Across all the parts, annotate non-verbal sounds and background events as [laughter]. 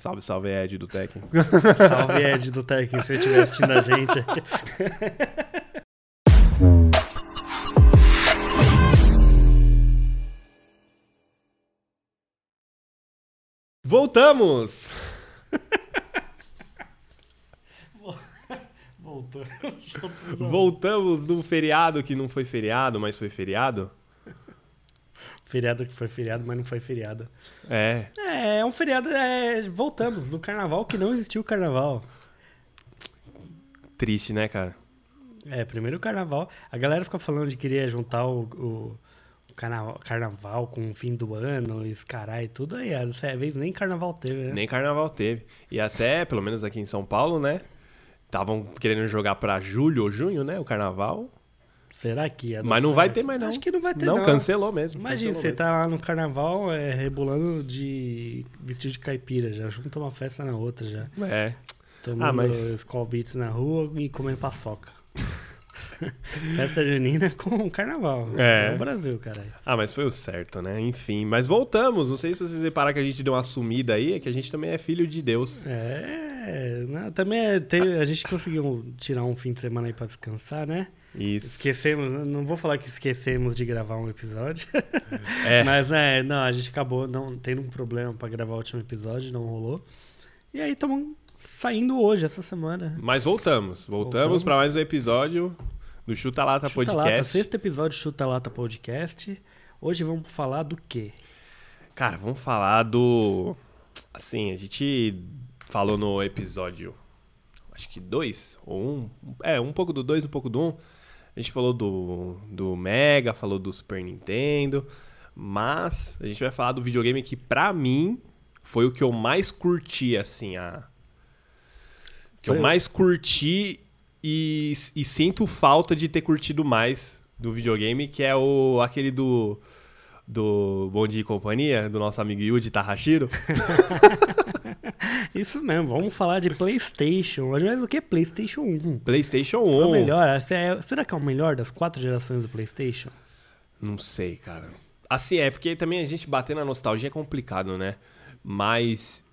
Salve, salve Ed do Tekken. [laughs] Salve Ed do Tekken, se ele estiver assistindo a gente. Voltamos! Voltou. Voltamos do feriado que não foi feriado, mas foi feriado. Feriado que foi feriado, mas não foi feriado. É. É, é um feriado. É, voltamos do carnaval que não existiu carnaval. Triste, né, cara? É, primeiro o carnaval. A galera fica falando de querer juntar o, o, o carnaval, carnaval com o fim do ano, esse caralho e tudo aí. Dessa vez nem carnaval teve, né? Nem carnaval teve. E até, pelo menos aqui em São Paulo, né? Estavam querendo jogar pra julho ou junho, né? O carnaval. Será que ia Mas não vai ter mais, não. Acho que não vai ter, não, não. cancelou mesmo. Imagina, cancelou você mesmo. tá lá no carnaval é, rebolando de vestido de caipira, já junta uma festa na outra já. É. Tomando Ah, mas- Skull Beats na rua e comendo paçoca. [laughs] festa junina com carnaval. É. É o Brasil, caralho. Ah, mas foi o certo, né? Enfim. Mas voltamos. Não sei se vocês repararam que a gente deu uma sumida aí, é que a gente também é filho de Deus. É, né, também é, tem- a gente conseguiu tirar um fim de semana aí pra descansar, né? Isso. Esquecemos, né? não vou falar que esquecemos de gravar um episódio, É. [laughs] mas é, não, a gente acabou não tendo um problema pra gravar o último episódio, não rolou. E aí estamos saindo hoje, essa semana. Mas voltamos. Voltamos, Voltamos. para mais um episódio do Chuta Lata Chuta Podcast. Lata, sexto episódio do Chuta Lata Podcast. Hoje vamos falar do quê? Cara, vamos falar do. Assim, a gente falou no episódio. Acho que dois ou um. É, um pouco do dois, um pouco do um. A gente falou do, do Mega, falou do Super Nintendo. Mas a gente vai falar do videogame que, pra mim, foi o que eu mais curti, assim, a. Que eu Foi- mais curti e, e sinto falta de ter curtido mais do videogame, que é o aquele do do Bom Dia e Companhia, do nosso amigo Yuji Tahashiro. [laughs] Isso mesmo, vamos falar de PlayStation. Mas o que é PlayStation 1? PlayStation 1. Foi o melhor? É- Será que é o melhor das quatro gerações do PlayStation? Não sei, cara. Assim, é porque também a gente bater na nostalgia é complicado, né? Mas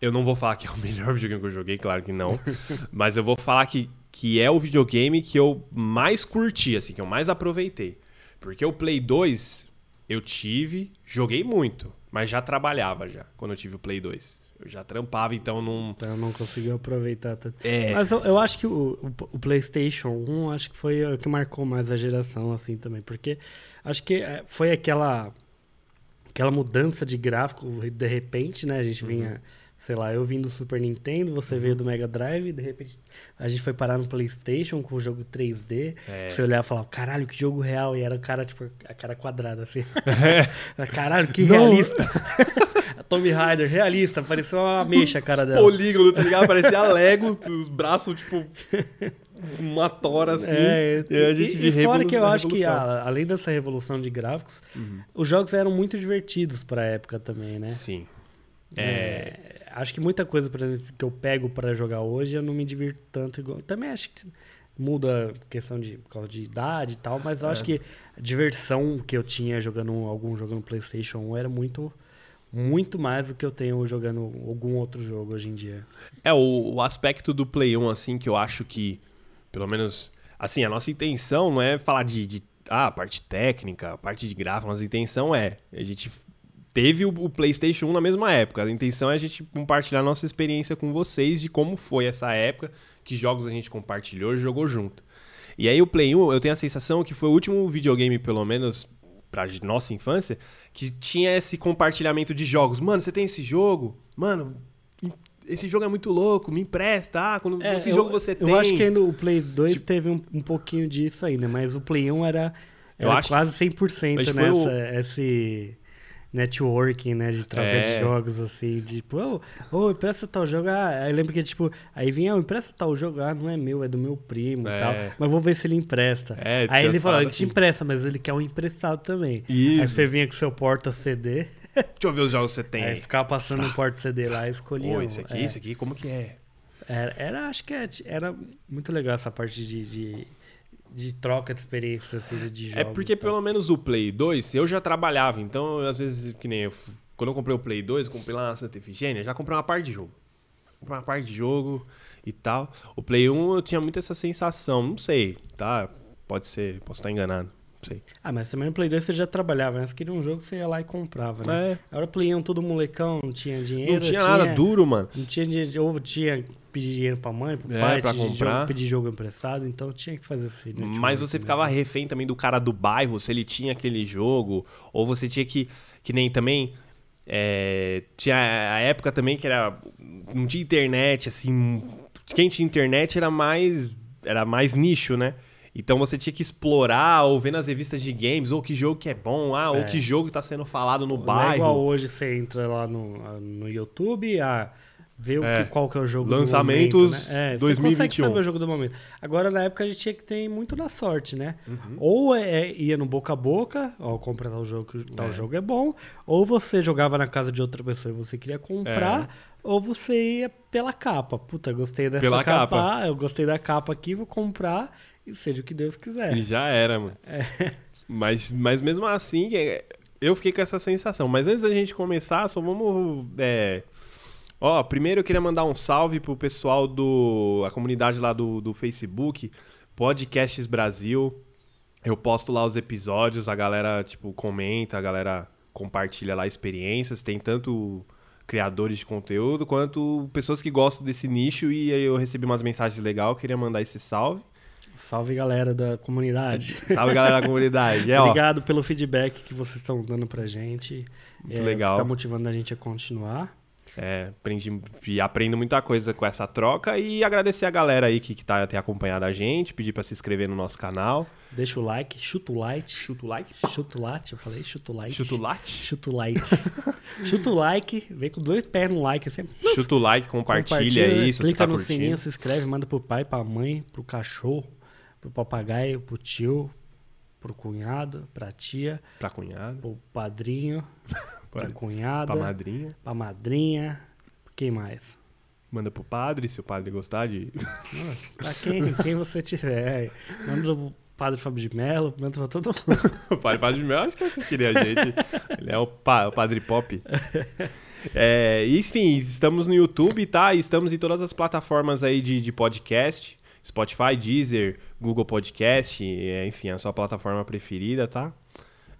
eu não vou falar que é o [laughs] melhor videogame que eu joguei, claro que não. [laughs] Mas eu vou falar que, que é o videogame que eu mais curti, assim, que eu mais aproveitei. Porque o Play 2 eu tive, joguei muito, mas já trabalhava já, quando eu tive o Play 2. Eu já trampava, então não... Então não conseguiu aproveitar tanto. É, Mas eu, eu acho que o, o- PlayStation 1 acho que foi o que marcou mais a geração, assim, também. Porque acho que é, foi aquela, aquela mudança de gráfico de repente, né? A gente vinha, sei lá, eu vim do Super Nintendo, você veio do Mega Drive, de repente a gente foi parar no PlayStation com o jogo 3D. É. Você olhava e falava, caralho, que jogo real. E era o cara, tipo, a cara quadrada, assim. [laughs] caralho, que Não. realista. [laughs] Tommy Raider, realista, parecia uma ameixa a cara dela. polígono, tá ligado? Parecia Lego, os braços, tipo, uma tora assim. É, e a gente e, de e fora que eu acho que, revolução. Uhum. a- além dessa revolução de gráficos, os jogos eram muito divertidos pra época também, né? Sim. É, acho que muita coisa, por exemplo, que eu pego pra jogar hoje, eu não me divirto tanto igual. Também acho que muda a questão de, por causa de idade e tal, mas É. eu acho que a diversão que eu tinha jogando algum jogo no PlayStation 1 era muito, muito mais do que eu tenho jogando algum outro jogo hoje em dia. É, o, o aspecto do Play 1, assim, que eu acho que, pelo menos, assim, a nossa intenção não é falar de, de ah, parte técnica, parte de gráfico, a nossa intenção é, a gente teve o, PlayStation 1 na mesma época, a intenção é a gente compartilhar nossa experiência com vocês de como foi essa época, que jogos a gente compartilhou e jogou junto. E aí o Play 1, eu tenho a sensação que foi o último videogame, pelo menos pra nossa infância, que tinha esse compartilhamento de jogos. Mano, você tem esse jogo? Mano, esse jogo é muito louco, me empresta. Ah, quando, que É, eu, jogo você tem? Eu acho que ainda o Play 2 teve um, um pouquinho disso ainda, mas o Play 1 era, Eu era acho quase 100% Mas foi nessa, o- esse networking, né, de troca É. de jogos, assim, de, tipo, ô, ô, empresta tal jogo, ah, eu lembro que, tipo, aí vinha, ô, empresta tal jogo, ah, não é meu, é do meu primo É. e tal, mas vou ver se ele empresta. É, aí ele falou, ele te assim. empresta, mas ele quer um emprestado também. Isso. Aí você vinha com seu porta-CD, [laughs] Deixa eu ver os jogos que você tem. aí ficava passando um porta-CD lá e escolhia Pô, esse aqui, É. esse aqui, como que é? Era, era- acho que é- era muito legal essa parte de, de, de troca de experiências, assim, de, de jogos. É porque pelo menos o Play 2 eu já trabalhava, então às vezes, que nem eu quando eu comprei o Play 2, eu comprei lá na Santa Efigênia, já comprei uma parte de jogo. Comprei uma parte de jogo e tal. O Play 1 eu tinha muito essa sensação, não sei, tá? Pode ser, posso estar enganado. Sei. Ah, mas também no Play 2 você já trabalhava, né? Você queria um jogo, você ia lá e comprava, né? É, Agora Play 1 todo molecão, não tinha dinheiro. não tinha nada duro, mano. Não tinha dinheiro, ou tinha que pedir dinheiro pra mãe, pro É, pai, pra comprar. Jogo, pedir jogo emprestado, então tinha que fazer assim. né? Mas você assim, ficava mesmo. refém também do cara do bairro, se ele tinha aquele jogo, ou você tinha que. Que nem também. é, tinha a época também que era. Não tinha internet, assim. Quem tinha internet era mais. Era mais nicho, né? Então você tinha que explorar, ou ver nas revistas de games, ou que jogo que é bom, ah, ou É. que jogo tá sendo falado no Não é igual bairro. hoje você entra lá no, no YouTube, ah, vê o É. que, qual que é o jogo Lançamentos do momento, né? É, Você 2021. consegue saber o jogo do momento. Agora, na época, a gente tinha que ter muito na sorte, né? Uhum. Ou é, ia no boca a boca, ó, compra tal jogo que tal É. jogo é bom, ou você jogava na casa de outra pessoa e você queria comprar, É. ou você ia pela capa. Puta, gostei dessa Pela capa, capa. ah, eu gostei da capa aqui, vou comprar e seja o que Deus quiser. E já era, mano. É. [laughs] Mas, mas mesmo assim, é, eu fiquei com essa sensação. Mas antes da gente começar, só vamos. é, Ó, primeiro eu queria mandar um salve pro pessoal do. a comunidade lá do, do Facebook, Podcasts Brasil. Eu posto lá os episódios, a galera, tipo, comenta, a galera compartilha lá experiências. Tem tanto criadores de conteúdo quanto pessoas que gostam desse nicho. E aí eu recebi umas mensagens legais, queria mandar esse salve. Salve, galera da comunidade. Salve, galera da comunidade. É, Obrigado pelo feedback que vocês estão dando pra gente. Muito É, legal. Tá motivando a gente a continuar. É, aprendi, e aprendo muita coisa com essa troca e agradecer a galera aí que, que tá, tem acompanhado a gente, pedir pra se inscrever no nosso canal. Deixa o like, chuta o like. Chuta o like. Chuta o like, eu falei, chuta o like. Chuta o like. Chuta o like. [laughs] chuta o like, vem com dois pés no like assim. Chuta o like, compartilha, se você clica tá no curtindo. sininho, se inscreve, manda pro pai, pra mãe, pro cachorro, pro papagaio, pro tio, pro cunhado, pra tia, Pra cunhado, pro padrinho, [laughs] pra cunhada, pra madrinha. pra madrinha. Quem mais? Manda pro padre, se o padre gostar de. [laughs] Pra quem, quem você tiver. Manda pro Padre Fábio de Mello, manda pra todo mundo. [laughs] o padre Padre de Mel, acho que assistiria a gente. Ele é o, pa- o padre pop. É, enfim, estamos no YouTube, tá? Estamos em todas as plataformas aí de, de podcast. Spotify, Deezer, Google Podcast, é, enfim, a sua plataforma preferida, tá?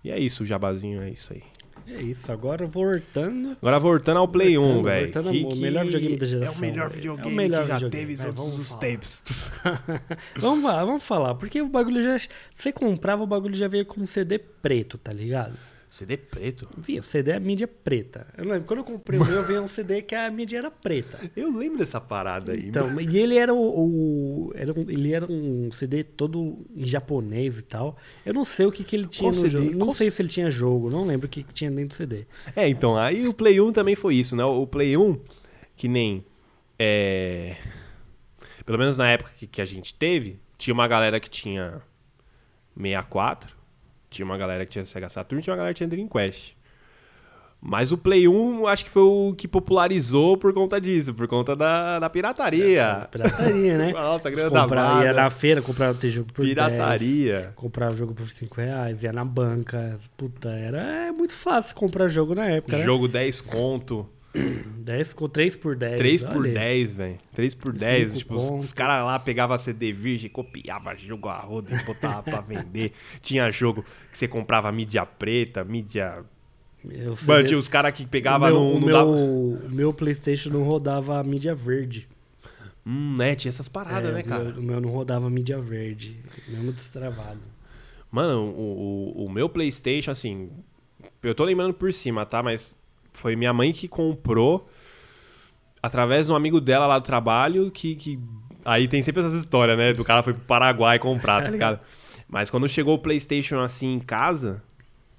E é isso, o jabazinho é isso aí. É isso, agora voltando. Agora voltando ao Play 1, Voltando, velho. voltando que- ao melhor videogame da É geração, o melhor videogame É o melhor que já videogame, teve vai, todos os falar. tempos. [laughs] vamos lá, vamos falar. Porque o bagulho já. Você comprava, o bagulho já veio com CD preto, tá ligado? CD preto? Via, CD é a mídia preta. Eu lembro, quando eu comprei o meu, veio um CD que a mídia era preta. Eu lembro dessa parada aí. Então, e ele era o. o- era um, ele era um CD todo em japonês e tal. Eu não sei o que, que ele tinha Qual no CD? jogo. Não Qual sei se ele tinha jogo, não lembro o que, que tinha dentro do CD. É, então, aí o Play 1 também foi isso, né? O Play 1, que nem. É... Pelo menos na época que, que a gente teve, tinha uma galera que tinha 64, tinha uma galera que tinha Sega Saturn, tinha uma galera que tinha Dreamcast. Mas o Play 1 acho que foi o que popularizou por conta disso, por conta da, da pirataria. Pirataria, né? [laughs] Nossa, grana da comprar, ia na feira, comprava o jogo por 10. Pirataria. Comprava o jogo por 5 reais, ia na banca. Puta, era é muito fácil comprar jogo na época, né? Jogo 10 conto. [coughs] 10 com 3 por 10. 3 por olha. 10, velho. 3 por 10. Cinco Tipo, os, os caras lá pegavam CD virgem, copiava jogo a roda e botava pra [laughs] vender. Tinha jogo que você comprava mídia preta, mídia. Eu sei Mano, tinha os caras que pegavam o meu, no. o no meu, dava- meu PlayStation não rodava a mídia verde. Hum, né? Tinha essas paradas, É, né, cara? O meu não rodava mídia verde. Mesmo destravado. Mano, o, o, o meu PlayStation, assim. Eu tô lembrando por cima, tá? Mas foi minha mãe que comprou através de um amigo dela lá do trabalho que. que... Aí tem sempre essas histórias, né? Do cara foi pro Paraguai comprar, tá [laughs] ligado? Mas quando chegou o PlayStation assim em casa.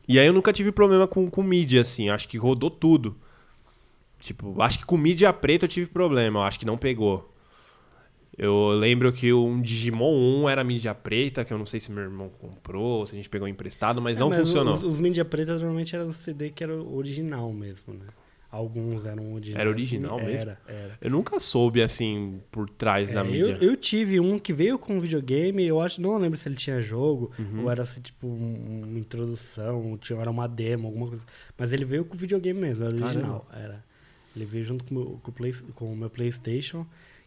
E aí eu nunca tive problema com, com mídia, assim. Acho que rodou tudo. Tipo, acho que com mídia preta eu tive problema. Eu acho que não pegou. Eu lembro que um Digimon 1 era mídia preta, que eu não sei se meu irmão comprou, se a gente pegou emprestado, mas É, não mas funcionou. Os, os mídia preta normalmente eram CD que era o original mesmo, né? Alguns eram originais. Era original assim, mesmo? Era, era. Eu nunca soube, assim, por trás da É, mídia. eu, eu tive um que veio com videogame, eu acho, não lembro se ele tinha jogo, Uhum. ou era assim, tipo, um- uma introdução, tinha, era uma demo, alguma coisa. Mas ele veio com videogame mesmo, era original. Era. Ele veio junto com o meu, com o Play- com o meu Playstation,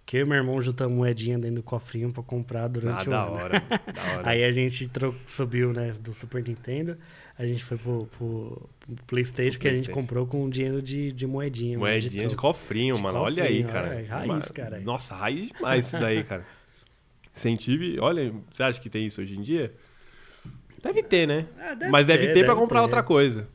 que eu e meu irmão juntamos moedinha dentro do cofrinho pra comprar Ah, durante o da ano. hora. da [laughs] hora. Aí a gente subiu, né, do Super Nintendo, a gente foi pro, pro- pro Playstation, que a gente PlayStation. comprou com dinheiro de, de moedinha. Moedinha de troco. cofrinho, De mano. Olha aí, cofrinho, cara. é, raiz, Uma- cara. Nossa, raiz demais isso daí, cara. Incentive. Olha, você acha que tem isso hoje em dia? Deve ter, né? Ah, deve Mas deve ter, ter pra comprar ter. outra coisa.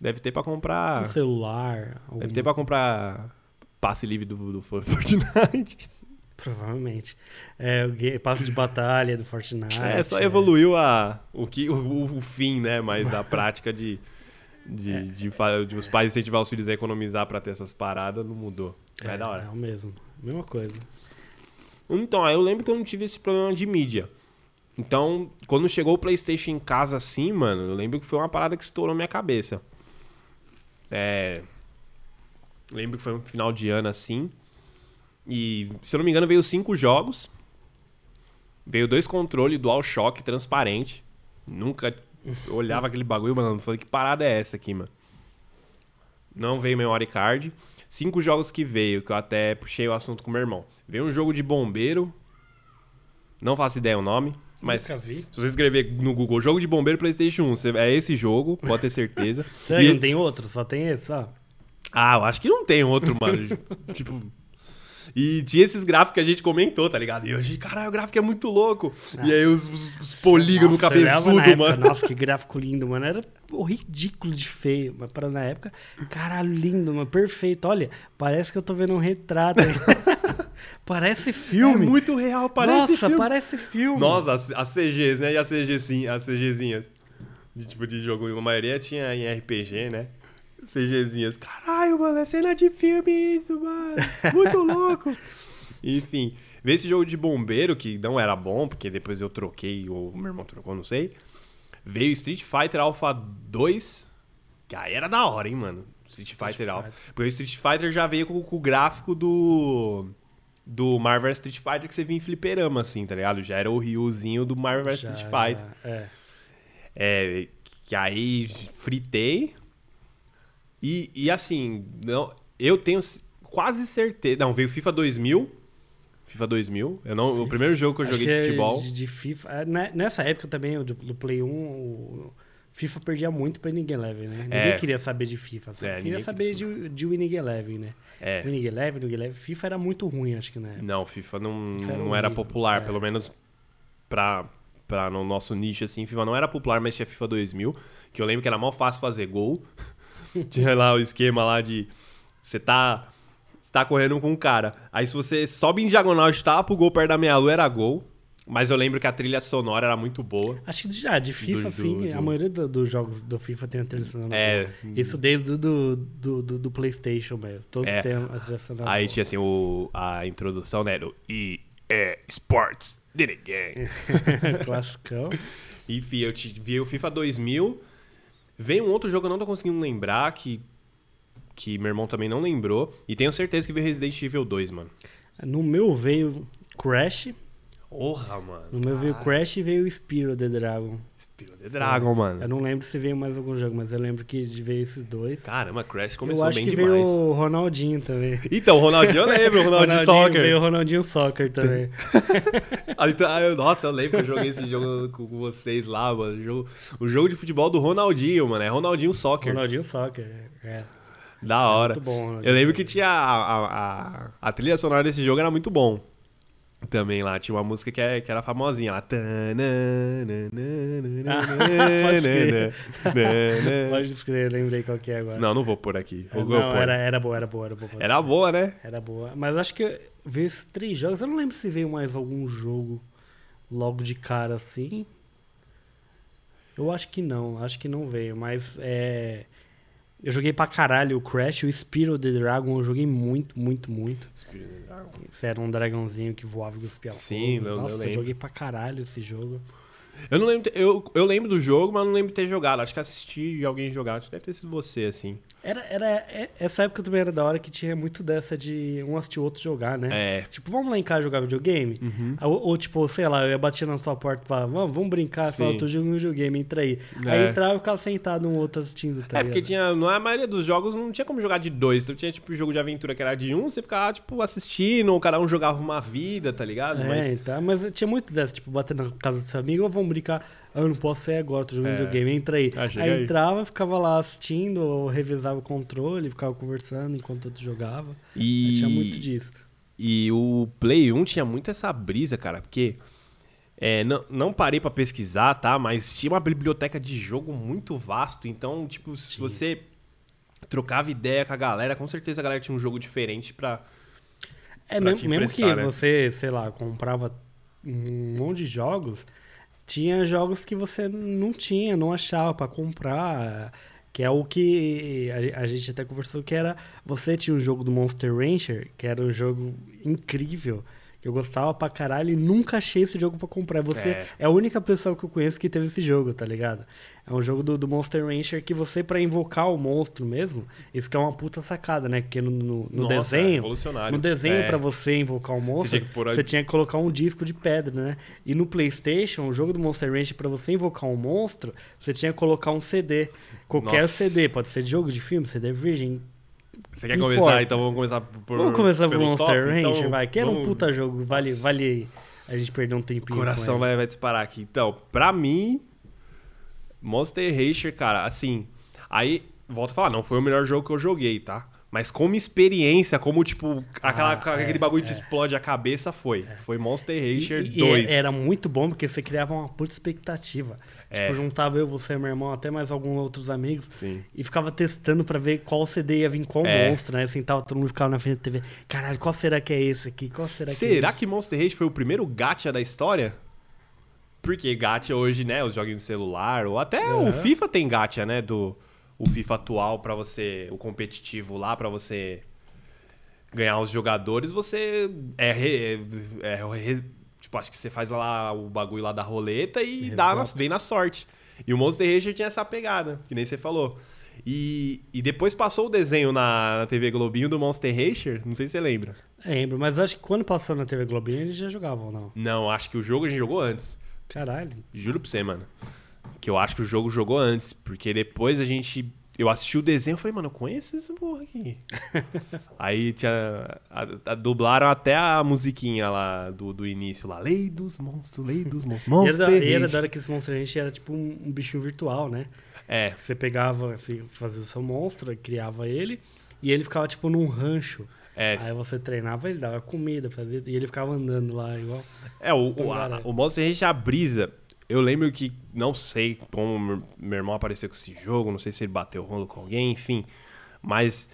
Deve ter pra comprar. Um celular. algum- Deve ter pra comprar passe livre do, do [laughs] Fortnite. Provavelmente. É, o passo de batalha do Fortnite. É, só evoluiu a, o, que, o, o fim, né? Mas a prática de, de, de, fa- de os pais incentivar os filhos a economizar pra ter essas paradas não mudou. É, É, da hora. É o mesmo. Mesma coisa. Então, eu lembro que eu não tive esse problema de mídia. Então, quando chegou o PlayStation em casa assim, mano, eu lembro que foi uma parada que estourou minha cabeça. É. Lembro que foi um final de ano assim. E, se eu não me engano, veio cinco jogos. Veio dois controles DualShock transparente. Nunca olhava aquele bagulho, mano. Falei, que parada é essa aqui, mano? Não veio memory card. Cinco jogos que veio, que eu até puxei o assunto com meu irmão. Veio um jogo de bombeiro. Não faço ideia o nome. Mas Nunca vi. se você escrever no Google jogo de bombeiro PlayStation 1, você- é esse jogo, pode ter certeza. [laughs] Será E- não tem outro? Só tem esse, ó. ah, eu acho que não tem outro, [laughs] mano. tipo. E tinha esses gráficos que a gente comentou, tá ligado? E hoje, caralho, o gráfico é muito louco. E aí os, os, os polígonos cabeçudo, na época, mano. Nossa, que gráfico lindo, mano. Era ridículo de feio. Mas para na época, caralho, lindo, mano. Perfeito. Olha, parece que eu tô vendo um retrato. aí. [laughs] parece É filme. muito real, parece Nossa, filme. parece filme. Nossa, as, as CGs, né? E as CG, sim, as CGzinhas. De tipo de jogo. A maioria tinha em RPG, né? CGzinhas. Caralho, mano, é cena de filme isso, mano. Muito [laughs] louco. Enfim, ver esse jogo de bombeiro, que não era bom, porque depois eu troquei, ou meu irmão trocou, não sei. Veio Street Fighter Alpha 2, que aí era da hora, hein, mano. Street Fighter Alpha. Porque o Street Fighter já veio com, com o gráfico do. Do Marvel Street Fighter que você via em fliperama, assim, tá ligado? Já era o Ryuzinho do Marvel Já, Street Fighter. já, é. É, que aí fritei. E, e assim, não, eu tenho quase certeza. Não, veio FIFA 2000. FIFA 2000. Eu não, o primeiro jogo que eu Acho joguei que de é futebol. De, de FIFA. é, né, Nessa época também, do, do Play 1, o FIFA perdia muito pra Winning Eleven, né? Ninguém É. queria saber de FIFA. Só É, queria saber queria de, de Winning Eleven, né? É. Winning Eleven, Winning Eleven. FIFA era muito ruim, acho que, né? Não, FIFA não, FIFA era não era popular, é. pelo menos pra, pra no nosso nicho, assim. FIFA não era popular, mas tinha FIFA 2000, que eu lembro que era mal fácil fazer gol. [laughs] tinha lá o esquema lá de você tá, você tá correndo com um cara. Aí se você sobe em diagonal e tapa o gol perto da meia-lua, era gol. Mas eu lembro que a trilha sonora era muito boa. Acho que já, de FIFA, Do- sim. do- A do- maioria do- dos jogos do FIFA tem a trilha sonora. É. boa. Isso desde do, do, do, PlayStation, velho. Todos É. têm a trilha sonora. Aí boa. tinha assim o, a introdução, né? Do EA Sports Did It Again. Classicão. Enfim, eu te- vi o FIFA 2000. Veio um outro jogo que eu não tô conseguindo lembrar, que, que meu irmão também não lembrou. E tenho certeza que veio Resident Evil 2, mano. No meu veio Crash. Porra, mano. No meu veio Crash e veio Spyro the Dragon. Spyro the Dragon, Eu mano. não lembro se veio mais algum jogo, mas eu lembro que veio esses dois. Caramba, Crash eu começou acho bem que demais. veio o Ronaldinho também. Então, Ronaldinho eu lembro, Ronaldinho, Soccer. Veio o Ronaldinho Soccer também. [laughs] Eu- Nossa, eu lembro que eu joguei esse jogo com vocês lá, mano. O jogo, o jogo de futebol do Ronaldinho, mano. É Ronaldinho Soccer. Ronaldinho Soccer. É. Da hora. Muito bom, Ronaldinho Eu lembro que tinha a, a, a, a trilha sonora desse jogo era muito bom. Também lá, tinha uma música que, é, que era famosinha lá. [laughs] pode escrever, lembrei qual que é agora. Não, não vou pôr aqui. Vou, não, pôr. era, era boa, era boa, era boa. Era boa, né? Era boa. Mas acho que veio esses três jogos. Eu não lembro se veio mais algum jogo logo de cara assim. Eu acho que não. Acho que não veio. Mas é. Eu joguei pra caralho o Crash, o Spyro the Dragon. Eu joguei muito, muito, muito. Esse era um dragãozinho que voava e cuspia Sim, fogo. eu- eu joguei pra caralho esse jogo. Eu não lembro. Eu, eu lembro do jogo, mas não lembro de ter jogado. Acho que assisti alguém jogar. Acho que deve ter sido você, assim. Era, era, é- essa época também era da hora que tinha muito dessa de um assistir o outro jogar, né? É. Tipo, vamos lá em casa jogar videogame? Ou, ou, tipo, sei lá, eu ia bater na sua porta pra, vamos, vamos brincar, falar, eu tô jogando videogame, entra aí. É. Aí entrava e ficava sentado um outro assistindo, tá é, porque tinha. Não, a maioria dos jogos não tinha como jogar de dois. Então tinha, tipo, jogo de aventura que era de um, você ficava, tipo, assistindo, ou cada um jogava uma vida, tá ligado? É, Mas. então, mas tinha muito dessa, tipo, bater na casa do seu amigo, ou vamos brincar, ah, eu não posso sair agora, tô jogando É. videogame, entra aí. Ah, aí aí. entrava, ficava lá assistindo, ou revisava o controle, ficava conversando enquanto outro jogava. E. Tinha muito disso. E o Play 1 tinha muito essa brisa, cara, porque. é, não, não parei pra pesquisar, tá? Mas tinha uma biblioteca de jogo muito vasto. Então, tipo, se você trocava ideia com a galera, com certeza a galera tinha um jogo diferente pra. É, pra mesmo, mesmo que né? você, sei lá, comprava um monte de jogos, tinha jogos que você não tinha, não achava pra comprar. Que é o que a, gente até conversou que era. Você tinha um jogo do Monster Rancher, que era um jogo incrível. Eu gostava pra caralho e nunca achei esse jogo pra comprar. Você É. é. a única pessoa que eu conheço que teve esse jogo, tá ligado? É um jogo do, do Monster Rancher que você, pra invocar o monstro mesmo, isso que é uma puta sacada, né? Porque no, no, no Nossa, é desenho. revolucionário. No desenho, É. pra você invocar um monstro, tinha que pôr a- você tinha que colocar um disco de pedra, né? E no PlayStation, o jogo do Monster Rancher, pra você invocar um monstro, você tinha que colocar um CD. Qualquer Nossa. CD, pode ser de jogo, de filme, CD virgem. Você quer Não começar? importa. Então vamos começar por. Vamos começar por Monster top? Então, vai. Que era um vamos- puta jogo, vale, vale a gente perder um O tempinho. coração com ele. vai, vai disparar aqui. Então, pra mim, Monster Rancher, cara, assim. Aí, volto a falar, não foi o melhor jogo que eu joguei, tá? Mas como experiência, como, tipo, aquela, Ah, aquele é, bagulho que te explode a cabeça, foi. Foi Monster Rancher E- e 2. Era muito bom porque você criava uma puta expectativa. É. Tipo, juntava eu, você, meu irmão, até mais alguns outros amigos. Sim. E ficava testando pra ver qual CD ia vir qual É. monstro, né? Sentava todo mundo ficava na frente da TV. Caralho, qual será que é esse aqui? Qual será, que é Será que Monster Rancher foi o primeiro gacha da história? Porque gacha hoje, né, os joguinhos de celular, ou até o. FIFA tem gacha, né, do o FIFA atual pra você, o competitivo lá pra você ganhar os jogadores, você é, re- é, é re- tipo, acho que você faz lá o bagulho lá da roleta e dá na- vem na sorte. E o Monster Rancher tinha essa pegada, que nem você falou. E, e depois passou o desenho na, na TV Globinho do Monster Rancher, não sei se você lembra. Lembro, mas acho que quando passou na TV Globinho eles já jogavam, não? Não, acho que o jogo a gente jogou antes. Caralho. Juro pra você, mano. Que eu acho que o jogo jogou antes. Porque depois a gente. Eu assisti o desenho e falei, mano, eu conheço esse porra aqui. [laughs] Aí tinha. A, a- dublaram até a musiquinha lá do, do início lá. Lei dos monstros, lei dos monstros. Monster [laughs] e era da hora que esse Monster era tipo um, um bichinho virtual, né? É. Você pegava, assim, fazia o seu monstro, criava ele, e ele ficava tipo num rancho. É, Aí você treinava, ele dava comida, fazia, e ele ficava andando lá igual. É, o, o, a- o Monster a brisa, eu lembro que, não sei como meu- irmão apareceu com esse jogo, não sei se ele bateu rolo com alguém, enfim. Mas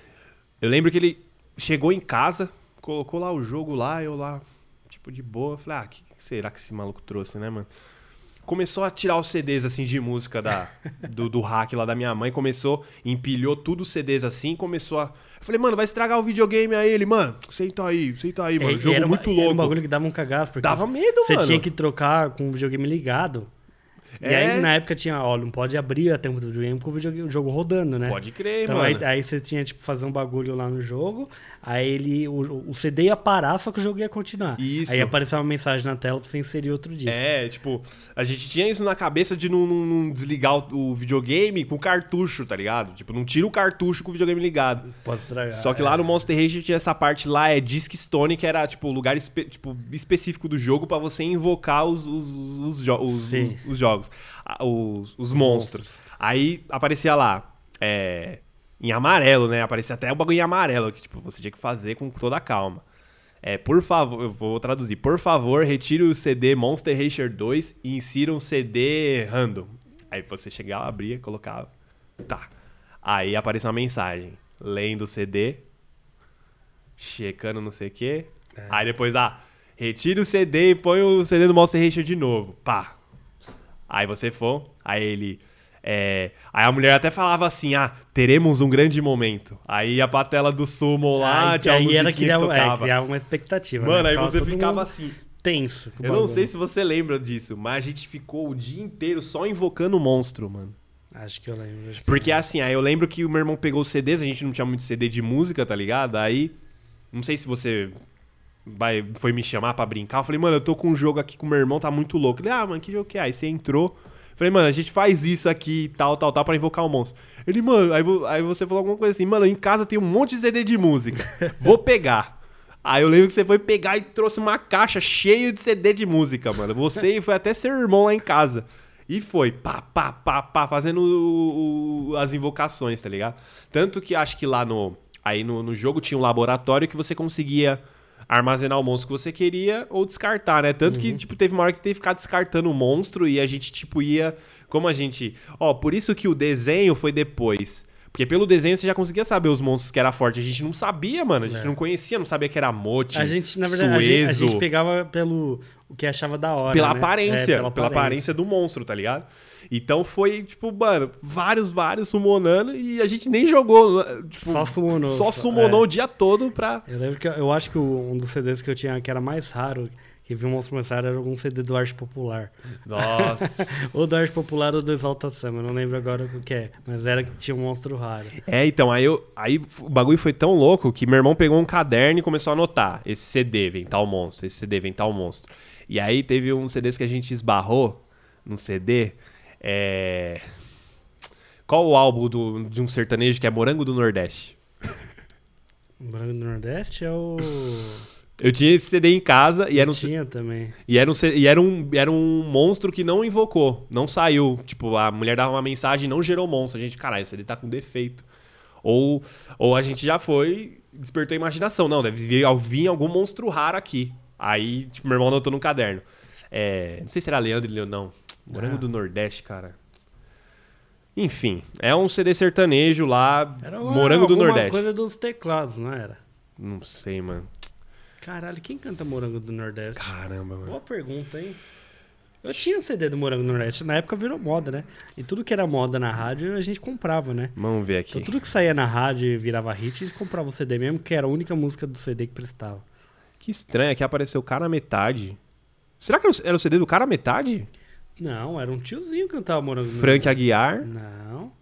eu lembro que ele chegou em casa, colocou lá o jogo lá, eu lá, tipo, de boa. Falei, ah, que será que esse maluco trouxe, né, mano? Começou a tirar os CDs, assim, de música da, [laughs] do, do hack lá da minha mãe. Começou, empilhou tudo os CDs assim, começou a... Eu falei, mano, vai estragar o videogame aí. Ele, mano, senta aí, senta aí, mano. E jogo uma- muito Era um louco. bagulho que dava um cagaço, porque Dava medo, você mano. tinha que trocar com o videogame ligado. E É. aí na época tinha, ó, não pode abrir a tampa do videogame com o, o jogo rodando, né? Pode crer, Então mano. aí, aí você tinha, tipo, fazer um bagulho lá no jogo, aí ele, o, o CD ia parar, só que o jogo ia continuar. Isso. Aí aparecia uma mensagem na tela pra você inserir outro disco. É, tipo, a gente tinha isso na cabeça de não, não- não desligar o, o videogame com cartucho, tá ligado? Tipo, não tira o cartucho com o videogame ligado. Pode estragar. Só que lá no Monster Rancher tinha essa parte lá, é Disk Stone, que era, tipo, o lugar espe- tipo, específico do jogo pra você invocar os, os, os, os jo- os- os- os jogos, ah, os, os monstros. Aí aparecia lá, é, em amarelo, né? Aparecia até o bagulho em amarelo, que, tipo, você tinha que fazer com toda a calma. É, por favor, eu vou traduzir. Por favor, retire o CD Monster Rancher 2 e insira um CD random. Aí você chegava, abria, colocava. Tá. Aí aparecia uma mensagem. Lendo o CD, checando não sei o quê. É. Aí depois, ah, retire o CD e põe o CD do Monster Rancher de novo. Pá. Aí você for, aí ele. é, aí a mulher até falava assim: ah, teremos um grande momento. Aí ia pra tela do Sumo lá, aí, tinha aí que criava, é, criava uma expectativa. Mano, né? aí você ficava assim. tenso. Eu não bagulho. sei se você lembra disso, mas a gente ficou o dia inteiro só invocando o monstro, mano. Acho que eu lembro. Que Porque eu assim, aí eu lembro que o meu irmão pegou os CDs, a gente não tinha muito CD de música, tá ligado? Aí, não sei se você vai, foi me chamar pra brincar. Eu falei, mano, eu tô com um jogo aqui com meu irmão, tá muito louco. Ele, ah, mano, que jogo que é? Aí você entrou. Eu Falei, mano, a gente faz isso aqui, tal, tal, tal, pra invocar o monstro. Ele, mano, aí, aí você falou alguma coisa assim, mano, em casa tem um monte de CD de música. Vou pegar. [laughs] Aí eu lembro que você foi pegar e trouxe uma caixa cheia de CD de música, mano. Você e foi até seu irmão lá em casa. E foi, pá, pá, pá, pá, fazendo o- o- as invocações, tá ligado? Tanto que acho que lá no. Aí no, no jogo tinha um laboratório que você conseguia armazenar o monstro que você queria ou descartar, né? Tanto que, tipo, teve uma hora que teve que ficar descartando o monstro e a gente, tipo, ia. Como a gente. Ó, por isso que o desenho foi depois. Porque pelo desenho você já conseguia saber os monstros que era forte. A gente não sabia, mano. A gente É. não conhecia, não sabia que era Mote. A gente, na verdade, a gente, a gente pegava pelo o que achava da hora. Pela né? aparência, É, pela, aparência. do monstro, tá ligado? Então foi, tipo, mano, vários, vários summonando e a gente nem jogou. Tipo, Só summonou. Só summonou é. o dia todo pra. Eu lembro que eu, eu acho que um dos CDs que eu tinha que era mais raro, que vi um monstro mais raro, era algum CD do Arte Popular. Nossa. [laughs] Ou do Arte Popular ou do Exaltação, eu não lembro agora o que é. Mas era que tinha um monstro raro. é, então, aí, eu, aí o bagulho foi tão louco que meu irmão pegou um caderno e começou a anotar. Esse CD vem tal monstro, esse CD vem tal monstro. E aí teve uns CDs que a gente esbarrou num CD. É. Qual o álbum do- de um sertanejo que é Morango do Nordeste? O Branco do Nordeste é o. Eu tinha esse CD em casa e era um, Tinha também. E era um, e era um, era um monstro que não invocou, não saiu. Tipo, a mulher dava uma mensagem e não gerou monstro. A gente, caralho, esse ele tá com defeito. Ou, ou a gente já foi, despertou a imaginação. Não, deve vir, vir algum monstro raro aqui. Aí, tipo, meu irmão anotou no caderno. É, não sei se era Leandro e não. Morango Ah. do Nordeste, cara. Enfim, é um CD sertanejo lá, Era Morango do Nordeste. coisa dos teclados, não era? Não sei, mano. Caralho, quem canta Morango do Nordeste? Caramba, mano. Boa pergunta, hein? Eu tinha CD do Morango do Nordeste, na época virou moda, né? E tudo que era moda na rádio a gente comprava, né? Vamos ver aqui. Então tudo que saía na rádio e virava hit, a gente comprava o CD mesmo, que era a única música do CD que prestava. Que estranho, aqui apareceu o cara à metade. Será que era o- CD do cara à metade? Não, era um tiozinho que cantava Morango do Frank Nordeste. Aguiar. Não.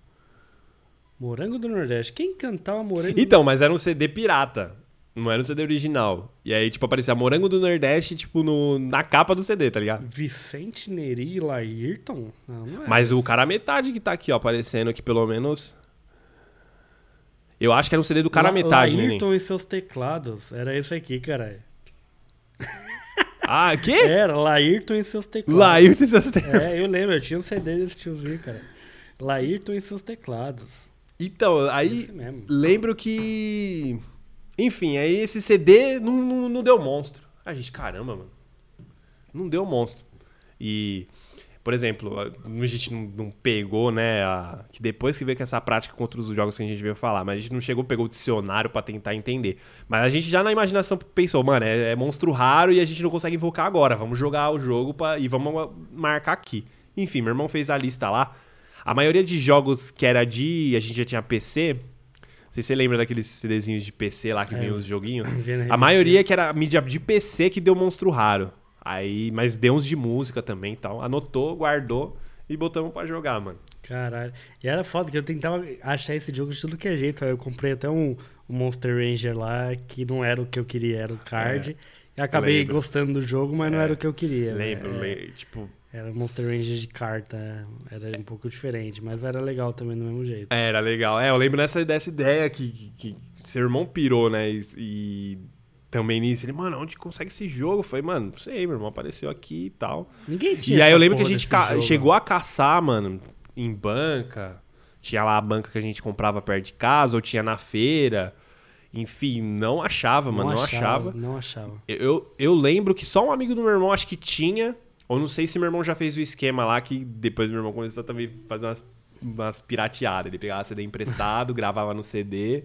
Morango do Nordeste. Quem cantava Morango Então, mas era um CD pirata. Não era um CD original. E aí, tipo, aparecia Morango do Nordeste, tipo, no, na capa do CD, tá ligado? Vicente Neri e Laírton? Não, não é. Mas o cara metade que tá aqui, ó, aparecendo aqui, pelo menos. Eu acho que era um CD do cara La- metade, né? Laírton e seus teclados. Era esse aqui, caralho. Ah, quê? [laughs] Era, Laírton e seus teclados. Laírton e seus te- É, eu lembro, eu tinha um CD desse tiozinho, cara. Laírton e seus teclados. Então, aí. Esse. Lembro que. Enfim, aí esse CD não, não, não deu monstro. A gente, caramba, mano. Não deu monstro. E, por exemplo, a gente não, não pegou, né? a- que depois que veio com essa prática contra os jogos que a gente veio falar, mas a gente não chegou, pegou o dicionário pra tentar entender. Mas a gente já na imaginação pensou, mano, é, é monstro raro e a gente não consegue invocar agora. Vamos jogar o jogo pra, e vamos marcar aqui. Enfim, meu irmão fez a lista lá. A maioria de jogos que era de. A gente já tinha PC. Não sei se você lembra daqueles CDzinhos de PC lá que É. vem os joguinhos. [clears throat] A maioria que era mídia de PC que deu monstro raro. Aí, mas deu uns de música também e tal. Anotou, guardou e botamos pra jogar, mano. Caralho. E era foda que eu tentava achar esse jogo de tudo que é jeito. Eu comprei até um, um Monster Ranger lá que não era o que eu queria, era o card. e acabei lembro. gostando do jogo, mas não É. era o que eu queria. né? Lembro, É, tipo. Era Monster Ranger de carta. Era um pouco diferente, mas era legal também do mesmo jeito. Era legal. É, eu lembro dessa, dessa ideia que, que, que seu irmão pirou, né? E, e também nisso. Ele, mano, onde consegue esse jogo? Eu falei, mano, não sei, meu irmão apareceu aqui e tal. Ninguém tinha E aí eu lembro que a gente jogo. chegou a caçar, mano, em banca. Tinha lá a banca que a gente comprava perto de casa, ou tinha na feira. Enfim, não achava, mano, não achava. Não achava. Eu, eu lembro que só um amigo do meu irmão acho que tinha. Ou não sei se meu irmão já fez o esquema lá, que depois meu irmão começou a também fazer umas, umas pirateadas. Ele pegava CD emprestado, [laughs] gravava no CD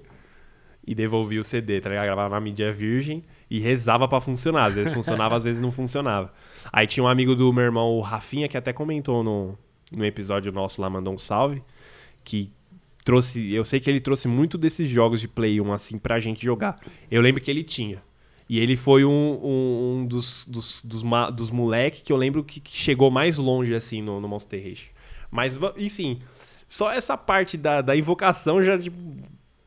e devolvia o CD, tá ligado? Gravava na mídia virgem e rezava pra funcionar. Às vezes funcionava, às vezes não funcionava. Aí tinha um amigo do meu irmão, o Rafinha, que até comentou no, no episódio nosso lá, mandou um salve, que trouxe. Eu sei que ele trouxe muito desses jogos de Play 1 assim pra gente jogar. Eu lembro que ele tinha. E ele foi um, um, um dos, dos, dos, dos moleques que eu lembro que, que chegou mais longe, assim, no, no Monster Rush. Mas, e sim, só essa parte da, da invocação já, tipo...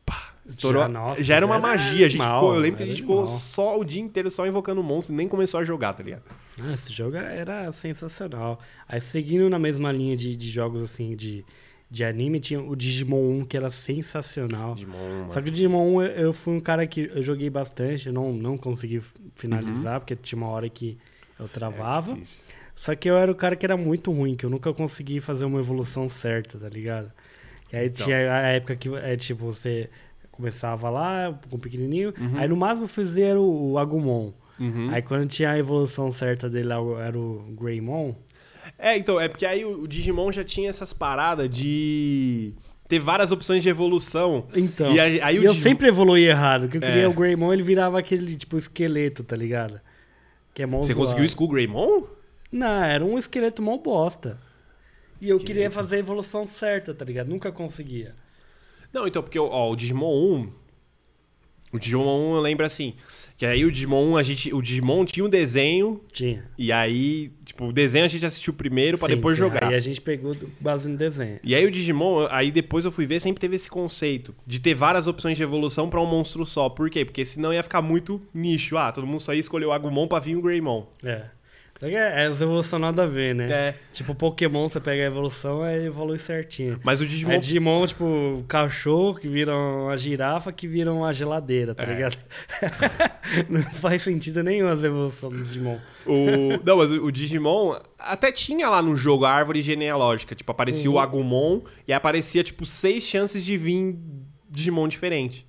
pá, estourou. Já, Já, nossa, era uma já era magia. A gente animal, ficou, eu lembro que a era gente ficou só o dia inteiro só invocando o monstro e nem começou a jogar, tá ligado? Ah, esse jogo era, era sensacional. Aí seguindo na mesma linha de, de jogos assim de, de anime, tinha o Digimon 1 que era sensacional. Digimon. Só que o Digimon 1 eu, eu fui um cara que eu joguei bastante, eu não, não consegui finalizar, porque tinha uma hora que eu travava. Uhum. É. Só que eu era o cara que era muito ruim, que eu nunca consegui fazer uma evolução certa, tá ligado? E aí Então. tinha a época que é tipo, você começava lá com o pequenininho, aí no máximo fizer o, o Agumon. Uhum. Aí quando tinha a evolução certa dele era o Greymon. É, então, é porque aí o, Digimon já tinha essas paradas de ter várias opções de evolução. Então, E aí- aí e eu Digimon- sempre evoluí errado, que eu É. queria o Greymon, ele virava aquele, tipo, esqueleto, tá ligado? Que é mó Você zoado. conseguiu o Skull Greymon? Não, era um esqueleto mó bosta. E eu Esqueleto. queria fazer a evolução certa, tá ligado? Nunca conseguia. Não, então, porque ó, o Digimon 1. O Digimon 1 eu lembro assim. Que aí o Digimon 1, a gente. O Digimon tinha um desenho. Tinha. E aí, tipo, o desenho a gente assistiu primeiro pra Sim, depois sim. jogar. Aí a gente pegou base no desenho. E aí o Digimon, aí depois eu fui ver, sempre teve esse conceito de ter várias opções de evolução pra um monstro só. Por quê? Porque senão ia ficar muito nicho. Ah, todo mundo só ia escolher o Agumon pra vir o Greymon. É. Que é, é as evolução nada a ver, né? É. Tipo, Pokémon, você pega a evolução, aí evolui certinho. Mas o Digimon. É Digimon, tipo, cachorro que vira uma girafa que vira uma geladeira, tá É. ligado? [laughs] Não faz sentido nenhum as evoluções do Digimon. O... Não, mas o o Digimon até tinha lá no jogo a árvore genealógica. Tipo, aparecia Uhum. o Agumon e aparecia, tipo, seis chances de vir Digimon diferente.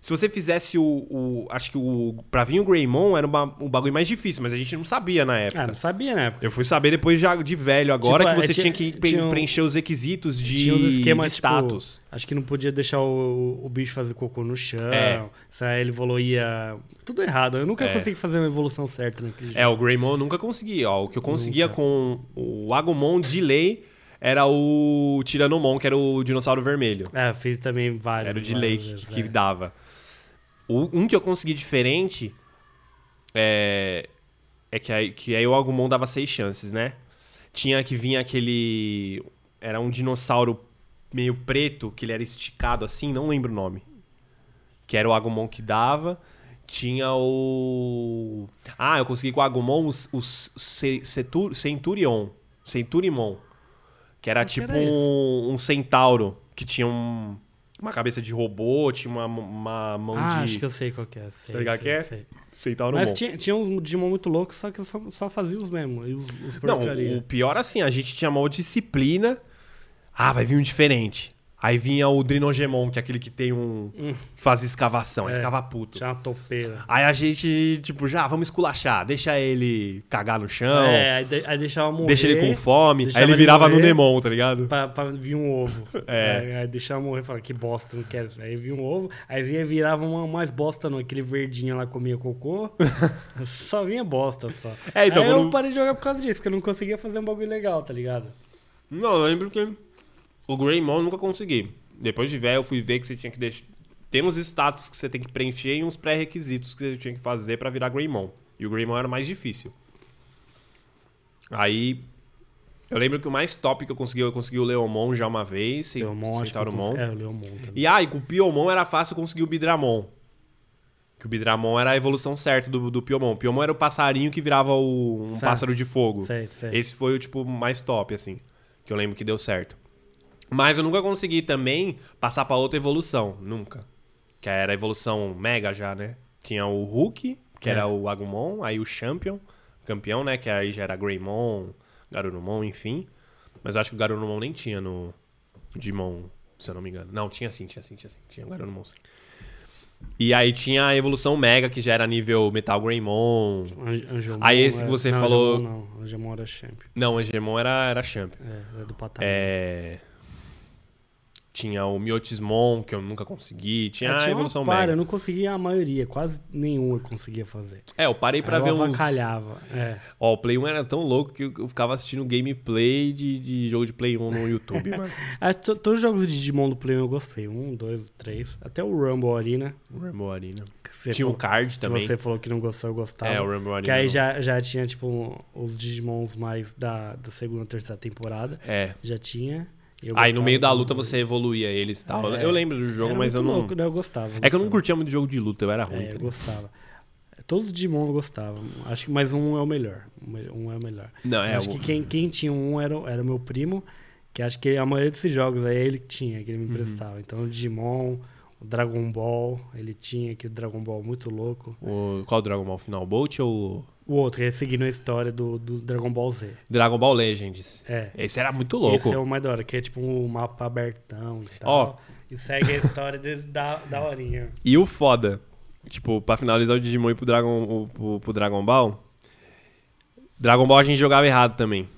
Se você fizesse o. o- acho que o. Pra vir o Greymon era o, o bagulho mais difícil, mas a gente não sabia na época. Ah, não sabia na época. Eu fui saber depois já de velho agora Tipo, que é, você tinha- tinha que pre- tinha um- preencher os requisitos de, Tinha uns esquemas, de tipo, status. acho que não podia deixar o, o bicho fazer cocô no chão. É. Se ele evoluía. Tudo errado. Eu nunca É. consegui fazer uma evolução certa naquele jogo. É, o Greymon eu nunca consegui. Ó, o que eu conseguia Nunca. com o Agumon de lei era o Tiranomon, que era o dinossauro vermelho. É, fiz também vários. Era o de lei que, que é. dava. O- um que eu consegui diferente é, é que, aí, que aí o Agumon dava seis chances, né? Tinha que vinha aquele. Era um dinossauro meio preto, que ele era esticado assim, não lembro o nome. Que era o Agumon que dava. Tinha o. Ah, eu consegui com o Agumon o, o Ce- Cetu- Centurion. Centurimon. Que era Qual que tipo era um, um centauro que tinha um- uma cabeça de robô, tinha uma, uma mão Ah, de. acho que eu sei qual que é. Sei, Tá ligado sei, que é? sei. Centauro Mas bom. tinha, tinha uns Digimon muito loucos, só que eu só, só fazia os mesmos. Os, os Não, o pior assim, a gente tinha maior disciplina. Ah, vai vir um diferente. Aí vinha o Drinogemon, que é aquele que tem um. que faz escavação, aí É. ficava puto. Tinha uma topeira. Aí a gente, tipo, já, vamos esculachar, deixa ele cagar no chão, É, aí, de- aí deixava morrer. deixa ele com fome. Aí ele ele virava no morrer. Nemon, tá ligado? Pra, pra vir um ovo. [laughs] É. Aí, aí deixava morrer e falava, que bosta, não quero isso. Aí vinha um ovo, aí vinha virava uma mais bosta, não. Aquele verdinho lá comia cocô. [laughs] só vinha bosta só. É, então, aí eu quando- parei de jogar por causa disso, que eu não conseguia fazer um bagulho legal, tá ligado? Não, eu lembro que o Greymon nunca consegui. Depois de velho, eu fui ver que você tinha que deixar. Tem uns status que você tem que preencher e uns pré-requisitos que você tinha que fazer pra virar Greymon. E o Greymon era o mais difícil. Aí. Eu lembro que o mais top que eu consegui, eu consegui o Leomon já uma vez. Leomon, acho que eu Centauromon. É, o Leomon também. E aí, com o Piomon era fácil conseguir o Bidramon. Que o Bidramon era a evolução certa do, do Piomon. O Piomon era o passarinho que virava o- um Certo. pássaro de fogo. Sei, sei. Esse foi o tipo mais top, assim. Que eu lembro que deu certo. Mas eu nunca consegui também passar pra outra evolução. Nunca. Que era a evolução mega já, né? Tinha o Hulk, que É. era o Agumon, aí o Champion, campeão, né? Que aí já era Greymon, Garurumon, enfim. Mas eu acho que o Garurumon nem tinha no Digimon, se eu não me engano. Não, tinha sim, tinha sim, tinha sim. Tinha o Garurumon sim. E aí tinha a evolução Mega, que já era nível Metal Greymon. Ange- Angelmon, Aí esse que é- você não, falou- Angelmon não, Angelmon era champion. Não, o Angemon era, era Champion. É, era do patamar. É... Tinha o Miotismon, que eu nunca consegui. Tinha É, a tinha uma evolução par, mega. eu não conseguia a maioria, quase nenhum eu conseguia fazer. É, eu parei pra Aí ver eu uns. avacalhava. É. Ó, o Play 1 era tão louco que eu ficava assistindo gameplay de, de jogo de Play 1 no YouTube, mano. [laughs] To- todos os jogos de Digimon do Play 1 eu gostei. Um, dois, três. Até o Rumble Arena. O Rainbow Arena. Você Tinha o falou, card que também. você falou que não gostou, eu gostava. É, o Rainbow Arena. Que aí não. já, já tinha, tipo, os Digimons mais da, da segunda, terceira temporada. É. Já tinha. Aí no meio da luta você evoluía eles e tal. É. Eu lembro do jogo, mas eu não. louco, né? Eu gostava. É que eu não curtia muito jogo de luta, eu era ruim. É, eu gostava. Todos os Digimon eu gostava. Acho que mais um é o melhor. Um é o melhor. Não, é. acho o- que quem, quem tinha um era, o- era meu primo, que acho que a maioria desses jogos aí ele que tinha, que ele me Uhum. emprestava. Então o Digimon, o Dragon Ball, ele tinha aquele Dragon Ball muito louco. o- Qual Dragon Ball Final Bolt ou O outro, ele seguindo a história do, do Dragon Ball Z. Dragon Ball Legends? É. Esse era muito louco. Esse é o mais da hora, que é tipo um mapa abertão e tal. Ó. E segue a história dele da, da horinha. E o foda, tipo, pra finalizar o Digimon e pro Dragon, o- pro, pro Dragon Ball, Dragon Ball a gente jogava errado também.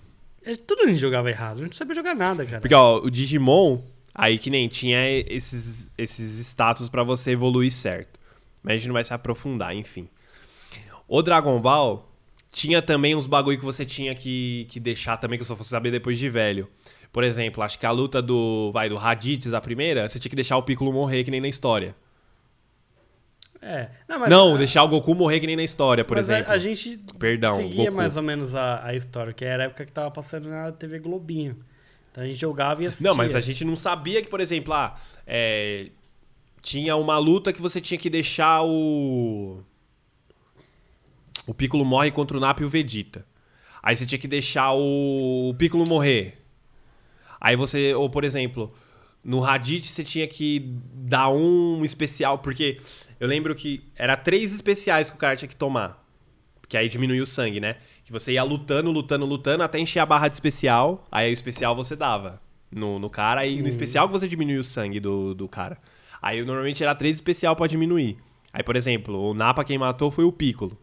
É, Tudo a gente jogava errado, a gente não sabia jogar nada, cara. Porque, ó, o Digimon, aí que nem tinha esses, esses status pra você evoluir certo. Mas a gente não vai se aprofundar, enfim. O Dragon Ball tinha também uns bagulho que você tinha que, que deixar também, que eu só fosse saber depois de velho. Por exemplo, acho que a luta do, vai, do Raditz, a primeira, você tinha que deixar o Piccolo morrer que nem na história. É. Não, mas não, a- deixar o Goku morrer que nem na história, por mas a- exemplo. A, gente Perdão, seguia Goku. mais ou menos a, a história, que era a época que tava passando na TV Globinho. Então a gente jogava e assistia. Não, mas a gente não sabia que, por exemplo, ah, é, tinha uma luta que você tinha que deixar o. O Piccolo morre contra o Napa e o Vegeta. Aí você tinha que deixar o, o Piccolo morrer. Aí você, ou por exemplo, no Raditz você tinha que dar um especial, porque eu lembro que era três especiais que o cara tinha que tomar. Que aí diminuía o sangue, né? Que você ia lutando, lutando, lutando até encher a barra de especial. Aí o especial você dava no, no cara. Aí no especial que você diminuía o sangue do, do cara. Aí normalmente era três especial pra diminuir. Aí, por exemplo, o Napa quem matou foi o Piccolo.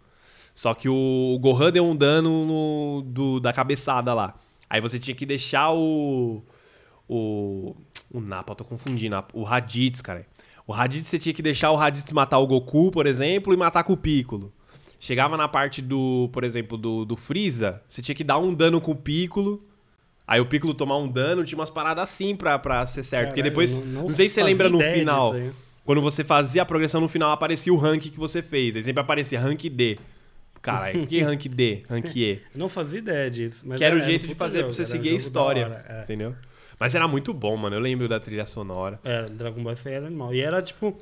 Só que o, Gohan deu um dano no, do, da cabeçada lá. Aí você tinha que deixar o. O. O Napa, eu tô confundindo. O Raditz, cara. O Raditz você tinha que deixar o Raditz matar o Goku, por exemplo, e matar com o Piccolo. Chegava na parte do, por exemplo, do, do Freeza, você tinha que dar um dano com o Piccolo. Aí o Piccolo tomar um dano, tinha umas paradas assim pra, pra ser certo. Porque Caralho, depois. eu Não, não sei se você lembra no final. Quando você fazia a progressão no final, aparecia o rank que você fez. Aí sempre aparecia rank D. Caralho, que rank D? Rank E. [laughs] Não fazia ideia disso. Mas Que era o um jeito de puta fazer jogo, pra você era seguir a história. hora, é. Entendeu? Mas era muito bom, mano. Eu lembro da trilha sonora. É, Dragon Ball aí era animal. E era, tipo,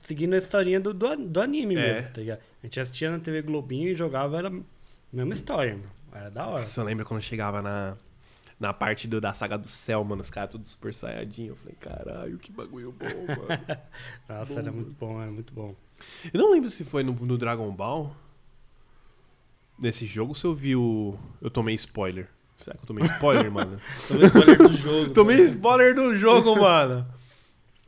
seguindo a historinha do, do, do anime É. mesmo, tá ligado? A gente assistia na TV Globinho e jogava, era a mesma história, mano. Era da hora. Nossa, eu lembro quando chegava na, na parte do- da saga do céu, mano. Os caras tudo super saiyajin. Eu falei, caralho, que bagulho bom, mano. [laughs] Nossa, era muito bom, era muito bom. eu não lembro se foi no, no Dragon Ball. Nesse jogo, se eu vi o. Eu tomei spoiler. Será que eu tomei spoiler, [laughs] mano? Tomei spoiler do jogo. tomei tá spoiler do jogo, mano.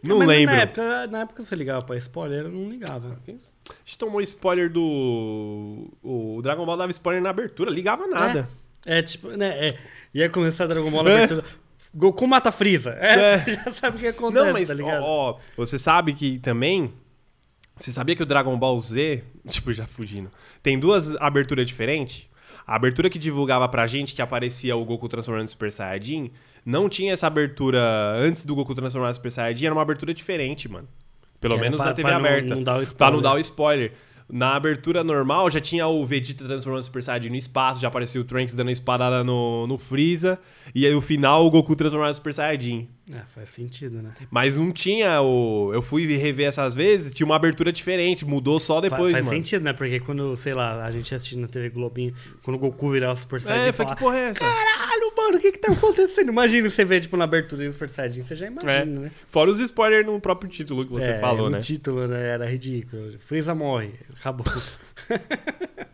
Não Mas lembro. Na época, na época você ligava pra spoiler, eu não ligava. A gente tomou spoiler do. O Dragon Ball dava spoiler na abertura, ligava nada. É, tipo, né? É, ia começar Dragon Ball na É. abertura. Goku mata Freeza. É, É. você [laughs] já sabe o que acontece, Não, mas, tá ligado? ó, ó, você sabe que também. Você sabia que o Dragon Ball Z, [laughs] tipo, já fugindo, tem duas aberturas diferentes? A abertura que divulgava pra gente que aparecia o Goku transformando em Super Saiyajin, não tinha essa abertura antes do Goku transformar em Super Saiyajin, era uma abertura diferente, mano. Pelo Que menos pra- na TV pra não- aberta. não dar o Pra spoiler. não dar o spoiler. Na abertura normal já tinha o Vegeta transformando o Super Saiyajin no espaço, já aparecia o Trunks dando a espadada no, no Freeza, e aí o final o Goku transformando em Super Saiyajin. É, faz sentido, né? Mas não tinha o. Eu fui rever essas vezes, tinha uma abertura diferente, mudou só depois, faz mano. sentido, né? Porque quando, sei lá, a gente assistindo na TV Globinho, quando o Goku virar o Super Saiyajin É, foi falar, que porra é essa? Caralho, mano, o que que tá acontecendo? Imagina você ver, tipo, na abertura do Super Saiyajin, você já imagina, É. né? Fora os spoilers no próprio título que você É, falou, o né? título né, era ridículo. Freeza morre. Acabou. [laughs]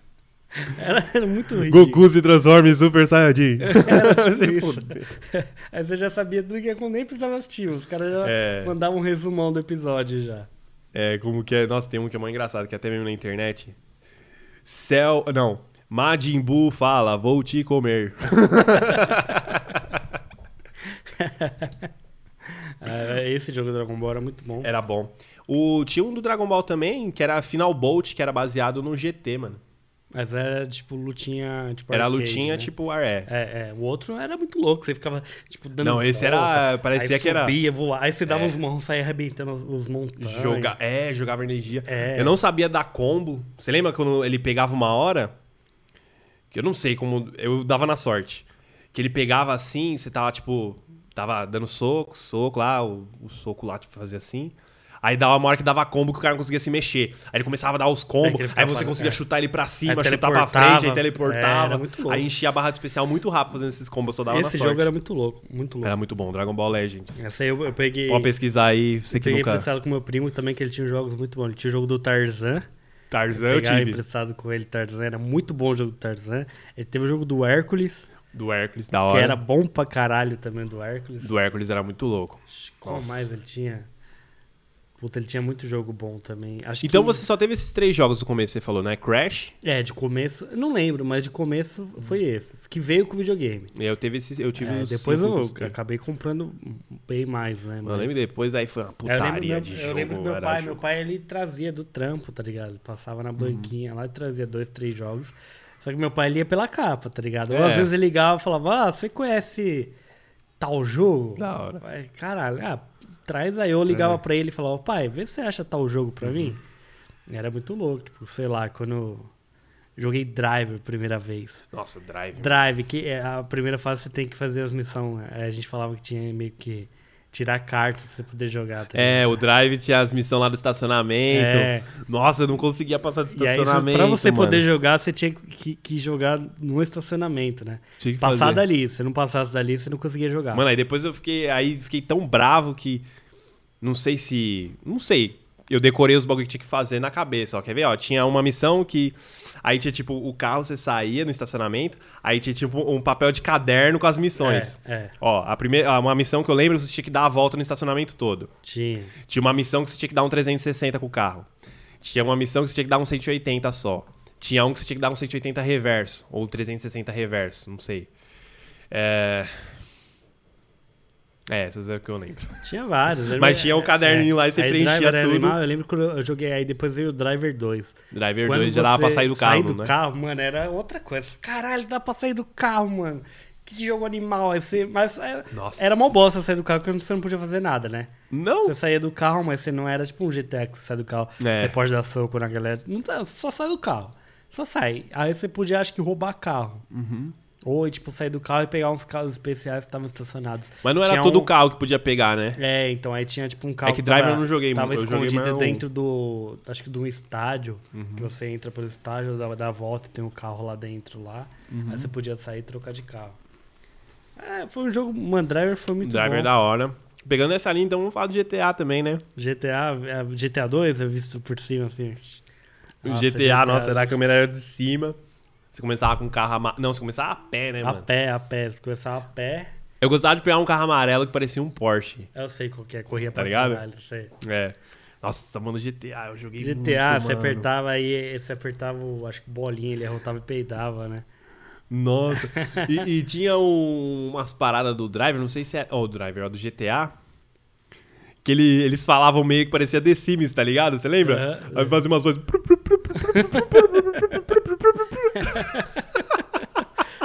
[laughs] era, era muito ridículo. se transforma em Super Saiyajin. [laughs] Era tipo. [laughs] Aí você já sabia tudo que nem precisava assistir. Os caras já É. mandavam um resumão do episódio já. É, como que é. Nossa, tem um que é mais engraçado, que até mesmo na internet. Céu. Não. Majin Buu fala, vou te comer. É, esse jogo do Dragon Ball era muito bom. Era bom. O, tinha um do Dragon Ball também, que era Final Bolt, que era baseado no GT, mano. Mas era tipo lutinha. Tipo, Era arcade, lutinha né? tipo RE. É, é, o outro era muito louco, você ficava, tipo, dando Não, esse volta, era- parecia aí que era- subia, voava, aí você dava É. uns mãos, saía arrebentando os, os montanhas. Joga, é, jogava energia. É. Eu não sabia dar combo. Você lembra quando ele pegava uma hora? Que eu não sei como. Eu dava na sorte. Que ele pegava assim, você tava tipo. Tava dando soco, soco lá, o, o soco lá tipo, fazia assim. Aí dava uma hora que dava combo que o cara não conseguia se mexer. Aí ele começava a dar os É, combos, que aí você conseguia é. chutar ele pra cima, Aí chutar pra frente, aí É, teleportava. louco. aí enchia a barra de especial muito rápido fazendo esses combos, eu só dava Esse sorte. jogo era muito louco, muito louco. Era muito bom, Dragon Ball Legends. Essa aí eu, eu peguei. Pode pesquisar aí, você que peguei nunca. emprestado com meu primo também, que ele tinha jogos muito bons. Ele tinha o jogo do Tarzan. Tarzan eu Pegar tive. emprestado com ele Tarzan. Era muito bom o jogo do Tarzan. Ele teve o jogo do Hércules, Do Hércules, da que hora. era bom pra caralho também do Hércules. Do Hércules era muito louco. Qual Nossa. mais ele tinha? Puta, ele tinha muito jogo bom também. Acho Então que- você só teve esses três jogos do começo, você falou, né? Crash. É, de começo, eu não lembro, mas de começo foi esse. Que veio com o videogame. Eu teve esses, eu tive É, depois eu três. acabei comprando bem mais, né? Eu mas- lembro depois, aí foi uma Eu putaria lembro, meu, de eu jogo. lembro do meu pai. jogo. Meu pai, ele trazia do trampo, tá ligado? Ele passava Uhum. na banquinha lá e trazia dois, três jogos. Só que meu pai ele ia pela capa, tá ligado? Ou É. às vezes ele ligava e falava, ah, você conhece tal jogo? Da hora. Eu Caralho, ah, traz aí. Eu ligava pra ele e falava, pai, vê se você acha tal jogo pra mim. Uhum. Era muito louco, tipo, sei lá, quando eu joguei Drive a primeira vez. Nossa, Drive. Drive, que é a primeira fase você tem que fazer as missões. Aí A gente falava que tinha meio que tirar carta pra você poder jogar. Tá É, o Drive tinha as missões lá do estacionamento. É. Nossa, eu não conseguia passar do E aí, estacionamento. pra você mano. poder jogar, você tinha que, que jogar no estacionamento, né? Passar fazer. dali. Se não passasse dali, você não conseguia jogar. Mano, aí depois eu fiquei. Aí fiquei tão bravo que. Não sei se. Não sei. Eu decorei os bagulho que tinha que fazer na cabeça, ó. Quer ver? Ó, tinha uma missão que. Aí tinha, tipo, o carro, você saía no estacionamento. Aí tinha, tipo, um papel de caderno com as missões. É, é, Ó, a primeira, uma missão que eu lembro, você tinha que dar a volta no estacionamento todo. tinha. Tinha uma missão que você tinha que dar um 360 com o carro. Tinha uma missão que você tinha que dar um 180 só. Tinha um que você tinha que dar um 180 reverso. Ou 360 reverso, não sei. É. É, essas é o que eu lembro. Tinha vários. Mas tinha um caderninho lá e você aí preenchia tudo. animal, eu lembro quando eu joguei aí, depois veio o Driver 2. Driver Quando 2 já dava pra você sair do carro, Sair do né? carro, mano, era outra coisa. Caralho, dá pra sair do carro, mano. Que jogo animal. Você, mas é, Nossa. era mó bosta sair do carro, porque você não podia fazer nada, né? Não! Você saía do carro, mas você não era tipo um GTA que você sai do carro. É. Você pode dar soco na galera. Não tá, só sai do carro. Só sai. Aí você podia, acho que, roubar carro. Uhum. Ou, tipo, sair do carro e pegar uns carros especiais que estavam estacionados. Mas não era Tinha todo um- carro que podia pegar, né? É, então aí tinha, tipo, um carro É que Driver tava, eu não joguei Tava muito, eu joguei escondido mais um- dentro do... Acho que de um estádio. Uhum. Que você entra pelo estádio, dá, dá a volta e tem um carro lá dentro lá. Uhum. Aí você podia sair e trocar de carro. É, foi um jogo... Mano, Driver foi muito Driver bom. da hora. Pegando essa linha, então vamos falar do GTA também, né? GTA, é, GTA 2 é visto por cima, assim. Nossa, GTA, nossa, era a câmera era de cima. Você começava com um carro ama... Não, você começava a pé, né, A mano? pé, a pé. Você começava a pé. Eu gostava de pegar um carro amarelo que parecia um Porsche. Eu sei qual que é, corria Tá pra ligado? caralho, sei. É. Nossa, mano, GTA, eu joguei muito, GTA, você mano. apertava aí, você apertava, acho que bolinha, ele arrotava e peidava, né? Nossa. [laughs] e, e tinha um- umas paradas do Driver, não sei se é... Ó, o Driver, ó, do GTA. Que ele, eles falavam meio que parecia The Sims, tá ligado? Você lembra? Aham. Aí fazia umas coisas... [laughs]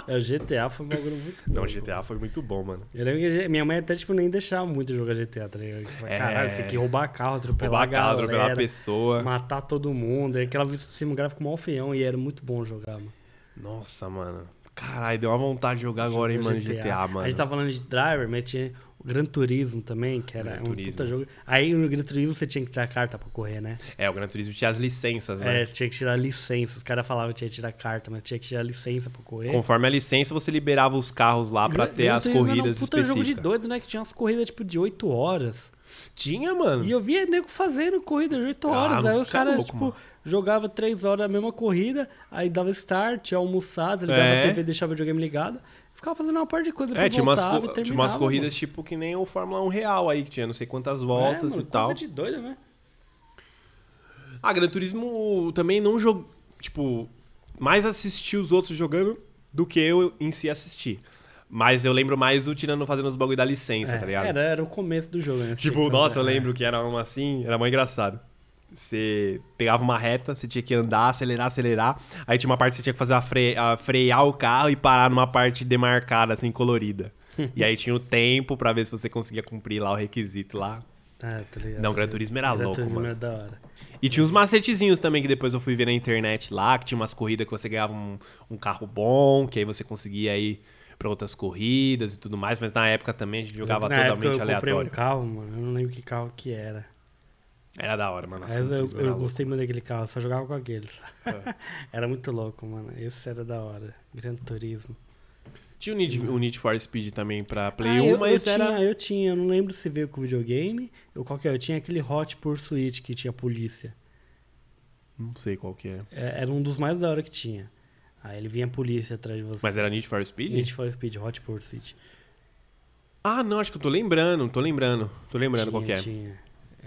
É, O GTA foi um bagulho muito bom. Não, GTA foi muito bom, mano. Eu lembro que minha mãe até, tipo, nem deixava muito jogar GTA, tá ligado? Tipo, É. Caralho, você tem que roubar carro, atropelar Roubar carro, galera, atropelar pessoa. matar todo mundo. E aquela cima gráfico mó feião e era muito bom jogar, mano. Nossa, mano. Caralho, deu uma vontade de jogar agora, hein, mano, GTA, mano. A gente tá falando de Driver, mas tinha o Gran Turismo também, que era Gran um Turismo. puta jogo. Aí no Gran Turismo você tinha que tirar carta pra correr, né? É, o Gran Turismo tinha as licenças, É, né? você tinha que tirar licença. Os caras falavam que tinha que tirar carta, mas tinha que tirar licença pra correr. Conforme a licença, você liberava os carros lá pra Gran- ter Gran as Turismo era corridas um puta jogo de específicas. doido, né? Que tinha umas corridas tipo de 8 horas. Tinha, mano. E eu via nego fazendo corrida de 8 Ah, horas. não aí o cara, louco, tipo, mano. jogava 3 horas a mesma corrida, aí dava start, ia almoçar, ligava É. a TV, deixava o videogame ligado. Ficava fazendo uma parte de coisa, É, tinha umas, co- tinha umas corridas mano. tipo que nem o Fórmula 1 real aí, que tinha não sei quantas É, voltas mano, e tal. Coisa de doido, né? Ah, Gran Turismo também não jogou. Tipo, mais assisti os outros jogando do que eu em si assistir. Mas eu lembro mais do tirando fazendo os bagulho da licença, É, tá ligado? Era, era o começo do jogo, né? Tipo, nossa, fazer- eu é. lembro que era uma assim, era muito engraçado. Você pegava uma reta, você tinha que andar, acelerar, acelerar. Aí tinha uma parte que você tinha que fazer a, fre- a frear o carro e parar numa parte demarcada, assim, colorida. [laughs] e aí tinha o tempo pra ver se você conseguia cumprir lá o requisito lá. É, tá ligado? Não, Gran Turismo era Gran louco, Turismo mano. era da hora. E tinha uns macetezinhos também que depois eu fui ver na internet lá, que tinha umas corridas que você ganhava um, um carro bom, que aí você conseguia ir pra outras corridas e tudo mais, mas na época também a gente jogava Na época totalmente eu comprei aleatório. um carro, mano. Eu não lembro que carro que era. Era da hora, mano. Nossa, eu, eu gostei muito daquele carro, só jogava com aqueles. É. [laughs] era muito louco, mano. Esse era da hora. Gran Turismo. Tinha o Need, o Need for Speed também pra Play Ah, 1, eu, mas eu era. Tinha, eu tinha, eu não lembro se veio com videogame ou qual que é. Eu tinha aquele Hot Pursuit que tinha polícia. Não sei qual que é. É, Era um dos mais da hora que tinha. Aí ele vinha a polícia atrás de você. Mas era Need for Speed? Need for Speed, Hot Pursuit. Ah, não, acho que eu tô lembrando, tô lembrando. Tô lembrando qual que é. Tinha.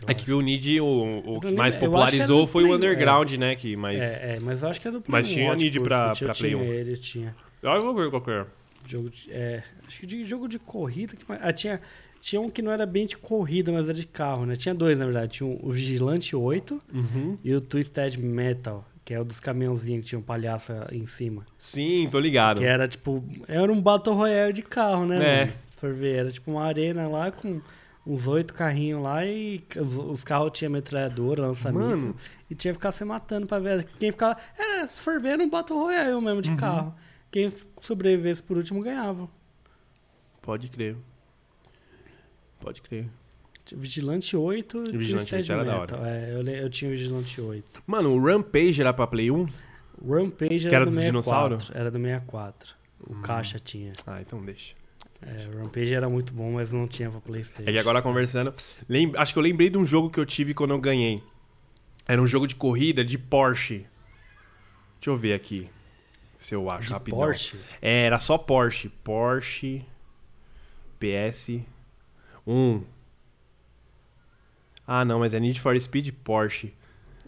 É que o Need, o, o que mais era popularizou foi o Underground, né? Que mais. É, é, mas eu acho que era do Play Mas 1, tinha Need pra- eu pra Play tinha 1. ele, eu tinha. Eu vou ver qual que é. Jogo de, é, acho que de jogo de corrida. Que, ah, tinha, tinha um que não era bem de corrida, mas era de carro, né? Tinha dois, na verdade. Tinha o Vigilante 8 Uhum. e o Twisted Metal, que é o dos caminhãozinhos que tinha um palhaço em cima. Sim, tô ligado. Que era tipo. Era um Battle Royale de carro, né? É. mano? Se for ver, era tipo uma arena lá com uns oito carrinhos lá e os, os carros tinham metralhadora, lança-míssil. E tinha que ficar se matando pra ver. Quem ficava. Era, se for ver, era um Battle Royale mesmo Uhum. de carro. Quem sobrevivesse por último ganhava. Pode crer. Pode crer. Vigilante 8 e Vigilante Twisted 8 era da Metal. É, eu, eu tinha o Vigilante 8. Mano, o Rampage era pra Play 1? O Rampage era, era do dos 64. dinossauros? Era do 64. O Caixa tinha. Ah, então deixa. É, o Rampage era muito bom, mas não tinha pra Playstation. É que agora conversando. lem- Acho que eu lembrei de um jogo que eu tive quando eu ganhei. Era um jogo de corrida de Porsche. Deixa eu ver aqui. Se eu acho De rapidão. Porsche? É, era só Porsche. Porsche. PS. 1. Ah, não, mas é Need for Speed Porsche.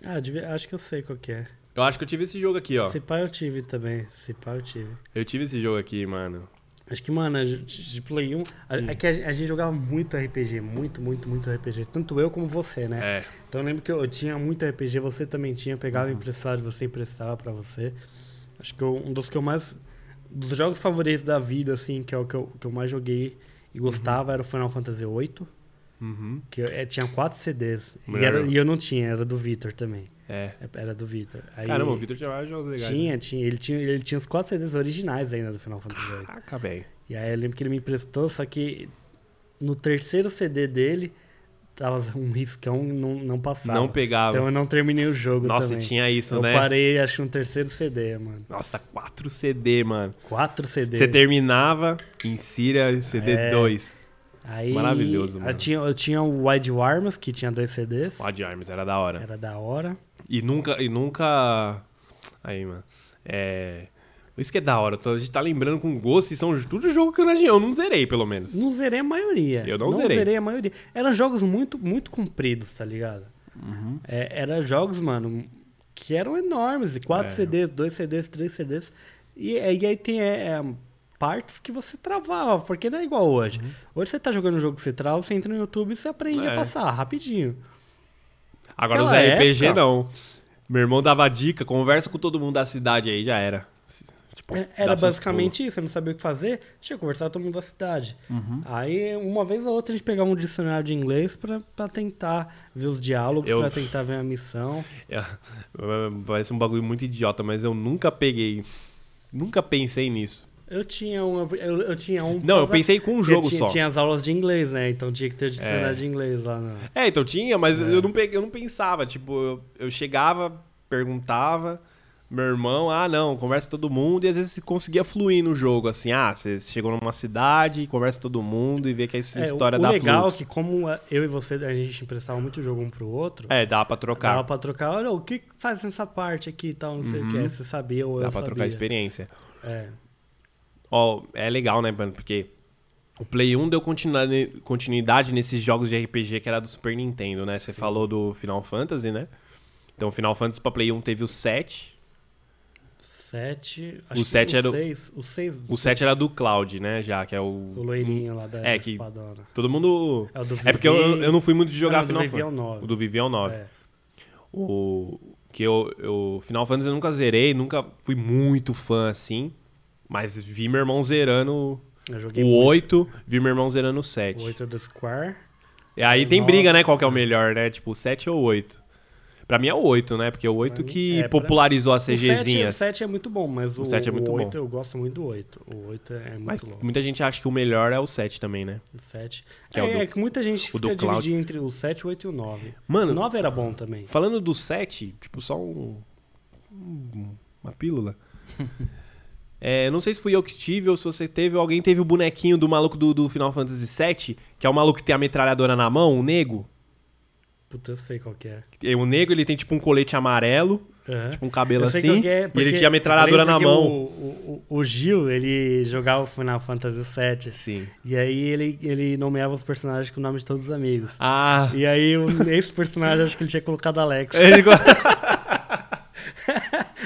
Ah, devia- acho que eu sei qual é. Eu acho que eu tive esse jogo aqui, ó. Se pá eu tive também. Se pá eu tive. Eu tive esse jogo aqui, mano. Acho que, mano, de, Play 1... a- É que a, a gente jogava muito RPG. Muito, muito, muito RPG. Tanto eu como você, né? É. Então eu lembro que eu, eu tinha muito RPG. Você também tinha. Pegava Uhum. emprestado, você emprestava pra você. Acho que eu- um dos que eu mais... Dos jogos favoritos da vida, assim, que é o que eu, que eu mais joguei e gostava, era o Final Fantasy VIII. Uhum. Que eu- é, tinha quatro CDs. E, era- e eu não tinha, era do Vitor também. É. Era do Vitor. Caramba, o Victor tinha vários jogos legais. né? Tinha, tinha. Ele tinha, ele tinha os quatro CDs originais ainda do Final Fantasy VIII. Caraca, velho. E aí eu lembro que ele me emprestou, só que no terceiro CD dele tava um riscão não, não passava. Não pegava. Então eu não terminei o jogo Nossa, também. tinha isso, eu né? parei, acho no terceiro CD, mano. Nossa, 4 CD, mano. Quatro CDs. Você terminava, insira CD É. 2. Aí, Maravilhoso, mano. Eu tinha, eu tinha o Wide Arms, que tinha dois CDs. O de Arms era da hora. Era da hora. E nunca. E nunca. Aí, mano. É. Isso que é da hora. A gente tá lembrando com gosto e são tudo jogo que eu não, eu não zerei, pelo menos. Não zerei a maioria. Eu não zerei. a maioria. Eram jogos muito, muito compridos, tá ligado? Uhum. É, era jogos, mano, que eram enormes. Quatro É. CDs, dois CDs, três CDs. E, e aí tem é, é, partes que você travava, porque não é igual hoje. Hoje você tá jogando um jogo que você trava, você entra no YouTube e você aprende Uhum. É. a passar rapidinho. Agora os Naquela RPG época- não. Meu irmão dava dica, conversa com todo mundo da cidade aí, já era. Tipo, É, Era basicamente isso, você não sabia o que fazer, tinha que conversar com todo mundo da cidade. Uhum. Aí, uma vez ou outra, a gente pegava um dicionário de inglês pra, pra tentar ver os diálogos, Eu- pra tentar ver a missão. É, [laughs] Parece um bagulho muito idiota, mas eu nunca peguei. Nunca pensei nisso. Eu tinha um. Eu, eu tinha um. Não, eu pensei com um jogo tinha, só. Tinha as aulas de inglês, né? Então tinha que ter o dicionário É. de inglês lá. No... É, então tinha, mas eu, não peguei, eu não pensava. Tipo, eu, eu chegava, perguntava, meu irmão, ah, não, conversa todo mundo, e às vezes conseguia fluir no jogo, assim, ah, você chegou numa cidade, conversa todo mundo e vê que essa É, história o, dá o legal é fluxo. que, como eu e você, a gente emprestava muito jogo um pro outro, É, dá pra trocar. dava pra trocar. Olha, o que faz nessa parte aqui e tal, não sei o que. Aí você sabia ou Uhum. Dá eu pra sabia. trocar experiência. É. Ó, é legal, né, mano? Porque o Play 1 deu continuidade nesses jogos de RPG que era do Super Nintendo, né? Você falou do Final Fantasy, né? Então, o Final Fantasy pra Play 1 teve o 7. 7. O sete o era o- 6. O 6. O 7 era do Cloud, né? Já, que é o. O loirinho lá da, É, que- espadona. Todo mundo. É o do É porque eu, Vivi- eu não fui muito de jogar Ah, Final Vivi é o Fantasy. 9. O do Vivi é o 9. É. O que eu, eu Final Fantasy eu nunca zerei, nunca fui muito fã assim, mas vi meu irmão zerando o muito. 8, vi meu irmão zerando o 7. O 8 do Square. E aí tem nove. briga, né, qual que é o melhor, né? Tipo, o 7 ou o 8. Pra mim é o 8, né? Porque é o 8 mim- que é, pra- popularizou as O 7, o CGzinhas. 7 é muito bom, mas o, O 7 é muito o bom. 8 eu gosto muito do 8. O 8 é muito Mas bom. muita gente acha que o melhor é o 7 também, né? O 7. Que é, é o do- é que muita gente fica dividindo entre o 7, o 8 e o 9. Mano, O 9 era bom também. Falando do 7, tipo, só um. um- uma pílula. [laughs] É, não sei se fui eu que tive ou se você teve, ou alguém teve o bonequinho do maluco do, do Final Fantasy VII, que é o maluco que tem a metralhadora na mão, o nego. Puta, eu sei qual que é. O nego, ele tem tipo um colete amarelo, Aham. tipo um cabelo assim, é, e ele tinha a metralhadora na mão. O, o, o Gil, ele jogava o Final Fantasy VII. Sim. E aí ele, ele nomeava os personagens com o nome de todos os amigos. Ah, E aí, esse personagem, acho que ele tinha colocado Alex. ele [laughs]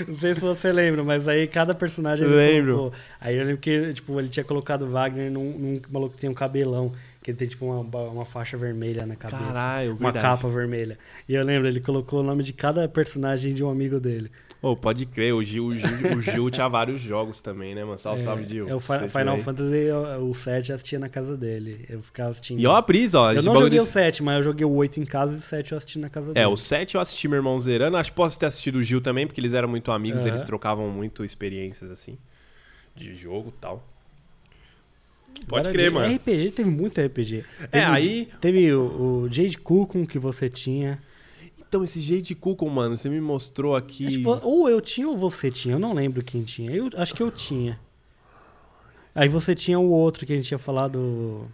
Não sei se você lembra, mas aí cada personagem Lembro. colocou. Aí eu lembro que tipo, ele tinha colocado o Wagner num, num maluco que tem um cabelão, que ele tem tipo uma, uma faixa vermelha na cabeça. Caralho, uma verdade. capa vermelha. E eu lembro, ele colocou o nome de cada personagem de um amigo dele. Ô, pode crer, o Gil, o, Gil, o Gil tinha vários jogos também, né, mano? Salve, é, salve, Gil. é o Final. Fantasy, o 7 eu assistia na casa dele. Eu ficava assistindo. E ó a brisa, ó. eu não joguei o desse- 7, mas eu joguei o 8 em casa e o 7 eu assisti na casa É, dele. o 7 eu assisti meu irmão zerando. Acho que posso ter assistido o Gil também, porque eles eram muito amigos, Aham. eles trocavam muito experiências assim. De jogo e tal. Pode Agora, crer, mano. RPG teve muito RPG. É, Teve o aí- Teve o, o Jade Cookon que você tinha. Então, esse jeito de Cuco, mano, você me mostrou aqui. Acho que vo- ou eu tinha ou você tinha, eu não lembro quem tinha. Eu acho que eu tinha. Aí você tinha o outro que a gente tinha falado.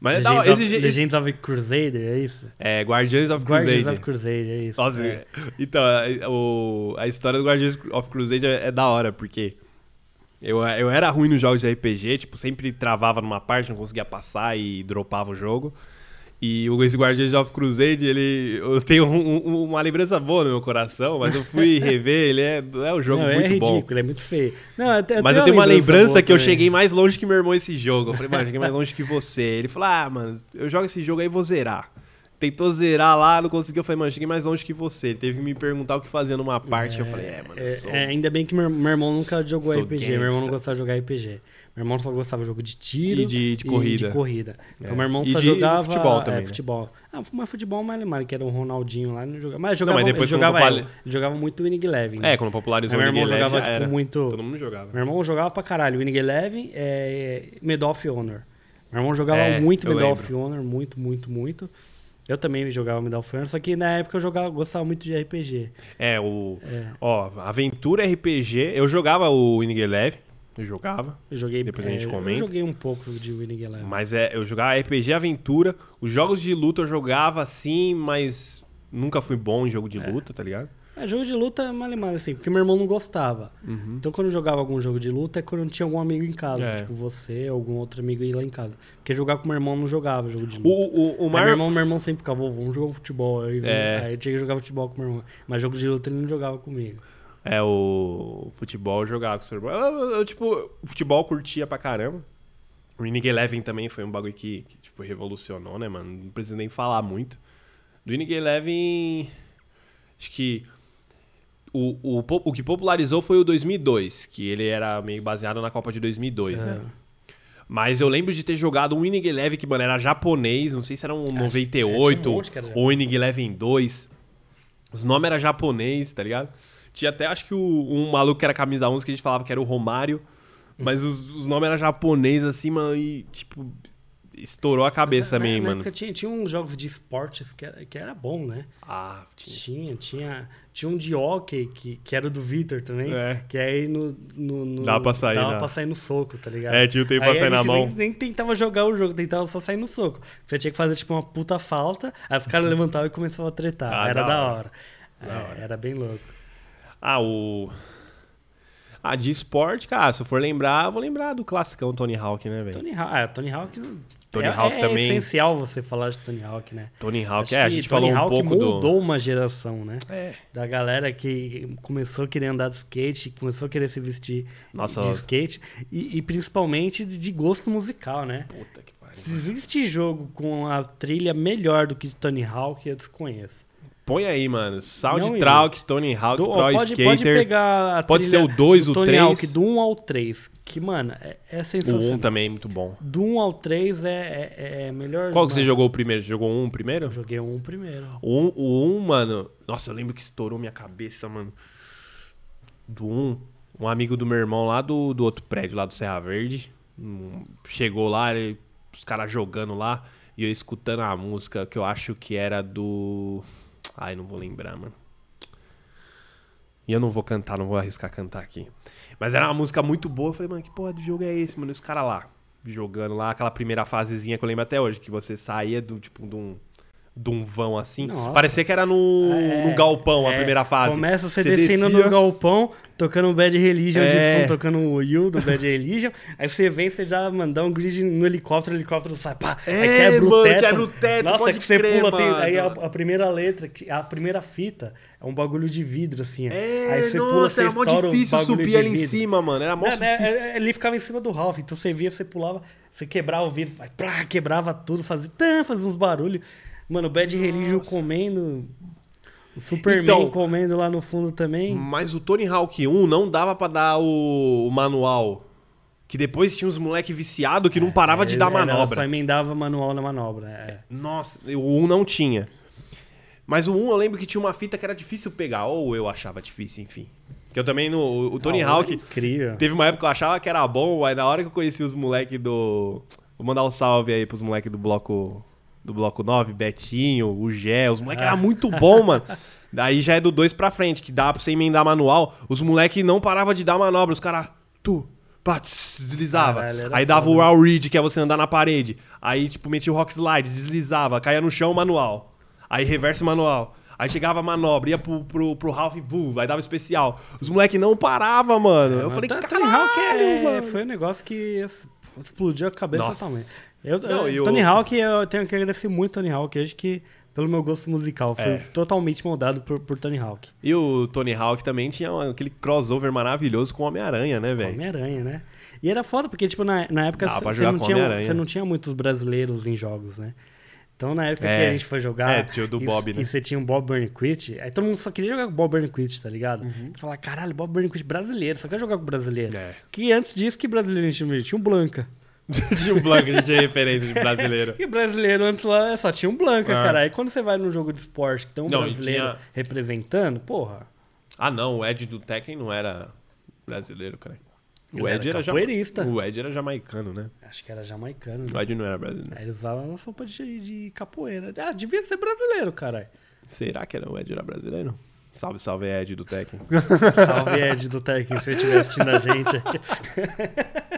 Mas é. Legends, Esse, of, je- esse, Legends of Crusader, é isso? é, Guardians of Guardians Crusade. of Crusader, é isso. Nossa, é. então, a- o, a história do Guardians of Crusade é, é da hora, porque eu, eu era ruim nos jogos de RPG, tipo, sempre travava numa parte, não conseguia passar e dropava o jogo. E o- esse Guardians of Crusade, ele. Eu tenho um- um- uma lembrança boa no meu coração, mas eu fui [laughs] rever, ele é, é um jogo não, muito é bom. ridículo, é muito feio. Não, até- Mas eu tenho uma lembrança boa que eu também. cheguei mais longe que meu irmão esse jogo. Eu falei, mano, eu [laughs] cheguei mais longe que você. Ele falou, ah, mano, eu jogo esse jogo aí e vou zerar. Tentou zerar lá, não conseguiu. Eu falei, mano, eu cheguei mais longe que você. Ele teve que me perguntar o que fazia numa parte. eu falei, é, mano, eu É, sou... é, ainda bem que meu, meu irmão nunca jogou RPG. Meu irmão não gangsta. gostava de jogar RPG. Meu irmão só gostava de jogo de tiro E de- de corrida. de corrida. Então É. meu irmão E só jogava futebol também, é, né? futebol. Ah, mas futebol mais lembrado, que era o Ronaldinho lá, ele não jogava. Mas jogava, mas depois ele jogava, popula- ele jogava muito Winning Eleven. É, quando popularizou Aí meu o League irmão Eleven, jogava, tipo, era. muito- Todo mundo jogava. Meu irmão jogava pra caralho. Winning Eleven é Medal of Honor. Meu irmão jogava É, muito Medal lembro. of Honor, muito, muito, muito. Eu também jogava Medal of Honor, só que na época eu jogava, gostava muito de RPG. É, o... É. Ó, Aventura RPG, eu jogava o Winning Eleven. Eu jogava. Eu joguei, Depois a gente é, comenta. Eu joguei um pouco de Winning Eleven. Mas é, eu jogava RPG Aventura. Os jogos de luta eu jogava assim, mas nunca fui bom em jogo de luta, tá ligado? É, jogo de luta é mal assim, porque meu irmão não gostava. Uhum. Então quando eu jogava algum jogo de luta é quando não tinha algum amigo em casa. É. Tipo você, algum outro amigo ir lá em casa. Porque jogar com meu irmão eu não jogava jogo de luta. O, o, o maior... meu, irmão, meu irmão sempre ficava, "Vô, vamos jogar um futebol. Aí, É. aí eu tinha que jogar futebol com meu irmão. Mas jogo de luta ele não jogava comigo. É, o futebol jogava com o seu irmão. Eu, eu, tipo, o futebol curtia pra caramba. O Winning Eleven também foi um bagulho que, que, tipo, revolucionou, né, mano? Não precisa nem falar muito. Do Winning Eleven, acho que o, o, o que popularizou foi o 2002, que ele era meio baseado na Copa de 2002, né? É. Mas eu lembro de ter jogado um Winning Eleven que, mano, era japonês, não sei se era um é, 98 tinha um monte ou Winning Eleven 2. Os nomes eram japonês, tá ligado? Tinha até, acho que o, um maluco que era camisa 11 que a gente falava que era o Romário. Mas os, os nomes eram japonês, assim, mano, e, tipo, estourou a cabeça Na- também, na mano. época tinha, tinha uns jogos de esportes que era, que era bom, né? Ah, tinha. Tinha, tinha. Tinha um de hockey que, que era do Vitor também. É. Que aí no. no, no Dava pra sair Dava na- pra sair no soco, tá ligado? É, tinha o tempo Aí pra sair na mão. Nem, nem tentava jogar o jogo, tentava só sair no soco. Você tinha que fazer tipo uma puta falta, aí os caras levantavam e começavam a tretar. Ah, era da da hora. hora. Da É, hora. Era bem louco. Ah, o. Ah, de esporte, cara, se eu for lembrar, eu vou lembrar do classicão Tony Hawk, né, velho? Tony Hawk, ah, Tony Hawk Tony é, Hawk é também. essencial você falar de Tony Hawk, né? Tony Hawk, Acho é, a gente Tony falou um Hawk pouco do... moldou uma geração, né? É. Da galera que começou a querer andar de skate, começou a querer se vestir Nossa. de skate e, e principalmente de, de gosto musical, né? Puta que pariu. Se existe jogo com a trilha melhor do que de Tony Hawk, eu desconheço. Põe aí, mano. Soundtrack. Tony Hawk, Do- Pro pode, Skater. pode pegar Pode ser o 2, do o Tony 3. Hawk do 1 ao 3, que, mano, é, é O 1 sensacional. também, muito bom. Do 1 ao 3 é, é, é melhor. Qual que você mano. jogou o primeiro? Você jogou um primeiro? Eu joguei o 1 primeiro. O 1, o 1, mano. Nossa, eu lembro que estourou minha cabeça, mano. Do 1. Um amigo do meu irmão lá do, do outro prédio, lá do Serra Verde. hum, Chegou lá, ele- os caras jogando lá. E eu escutando a música que eu acho que era do. Ai, não vou lembrar, mano. E eu não vou cantar, não vou arriscar cantar aqui. Mas era uma música muito boa. Eu falei, mano, que porra de jogo é esse, mano? E os caras lá, jogando lá, aquela primeira fasezinha que eu lembro até hoje, que você saía do tipo de um, de um vão assim. Nossa. Parecia que era no, É, no galpão a é, primeira fase. Começa você, Você descendo descia- no galpão, tocando o Bad Religion É. de fundo, tocando o Will do Bad Religion. aí você vem, você já mandar um grid no helicóptero, o helicóptero sai, pá, É, aí quebra o mano, teto. quebra o teto, Nossa, pode que você crer, pula, tem- aí a, a primeira letra, a primeira fita é um bagulho de vidro, assim. É, aí você nossa, pula, você era mó o difícil subir ali em cima, mano. Era mó né, difícil. é- Ele ficava em cima do Ralph, então você via, você pulava, você quebrava o vidro, plá, quebrava tudo, fazia, tã, fazia uns barulhos. Mano, o Bad Religion comendo, o Superman Então- comendo lá no fundo também. Mas o Tony Hawk 1 não dava pra dar o, o manual. Que depois tinha uns moleque viciado que não parava de dar Ela manobra. só emendava manual na manobra. É. Nossa, o 1 não tinha. Mas o 1 eu lembro que tinha uma fita que era difícil pegar, ou eu achava difícil, enfim. Que eu também no o- o Tony Ah, Hawk Incrível. teve uma época que eu achava que era bom, aí na hora que eu conheci os moleque do Vou mandar um salve aí pros moleque do bloco do bloco 9, Betinho, o Gé, os moleque Ah. era muito bom, mano. [laughs] Daí já é do 2 pra frente, que dá pra você emendar manual. Os moleque não parava de dar manobra, os caras tu pá, deslizava. Caralho, aí dava foda. o Wall Read, que é você andar na parede. Aí, tipo, metia o Rock Slide, deslizava, caía no chão, manual. Aí reverse manual. Aí chegava a manobra, ia pro, pro, pro Ralph Vu, aí dava especial. Os moleque não paravam, mano. eu falei, Tony caralho, Hawk é, mano. foi um negócio que es- explodiu a cabeça Nossa. totalmente. Eu, Não, eu- e o- Tony Hawk, eu tenho que agradecer muito Tony Hawk, acho que pelo meu gosto musical, foi É. totalmente moldado por, por Tony Hawk. E o Tony Hawk também tinha aquele crossover maravilhoso com o Homem-Aranha, né, velho? Homem-Aranha, né? E era foda, porque, tipo, na, na época você não, tinha, não tinha muitos brasileiros em jogos, né? Então, na época É. que a gente foi jogar. É, tinha o do e, Bob, né? E você tinha um Bob Burnquist. Aí todo mundo só queria jogar com o Bob Burnquist, tá ligado? Uhum. E falar, caralho, Bob Burnquist brasileiro, só quer jogar com brasileiro. É. Que antes disso, que brasileiro a gente tinha? Tinha um Blanca. [laughs] tinha um Blanca, a gente tinha referência de brasileiro. [laughs] E brasileiro antes lá só tinha um Blanca, É. cara. Aí quando você vai num jogo de esporte que tem um Não, e brasileiro tinha- representando, porra. Ah, não, o Ed do Tekken não era brasileiro, cara. O Ed era era, jama- capoeirista. O Ed era jamaicano, né? Acho que era jamaicano. Né? O Ed não era brasileiro. Aí ele usava uma sopa de, de capoeira. Ah, devia ser brasileiro, caralho. Será que era o Ed era brasileiro? Salve, salve Ed do Tekken. [laughs] Salve Ed do Tekken, se ele estiver assistindo a gente. [laughs]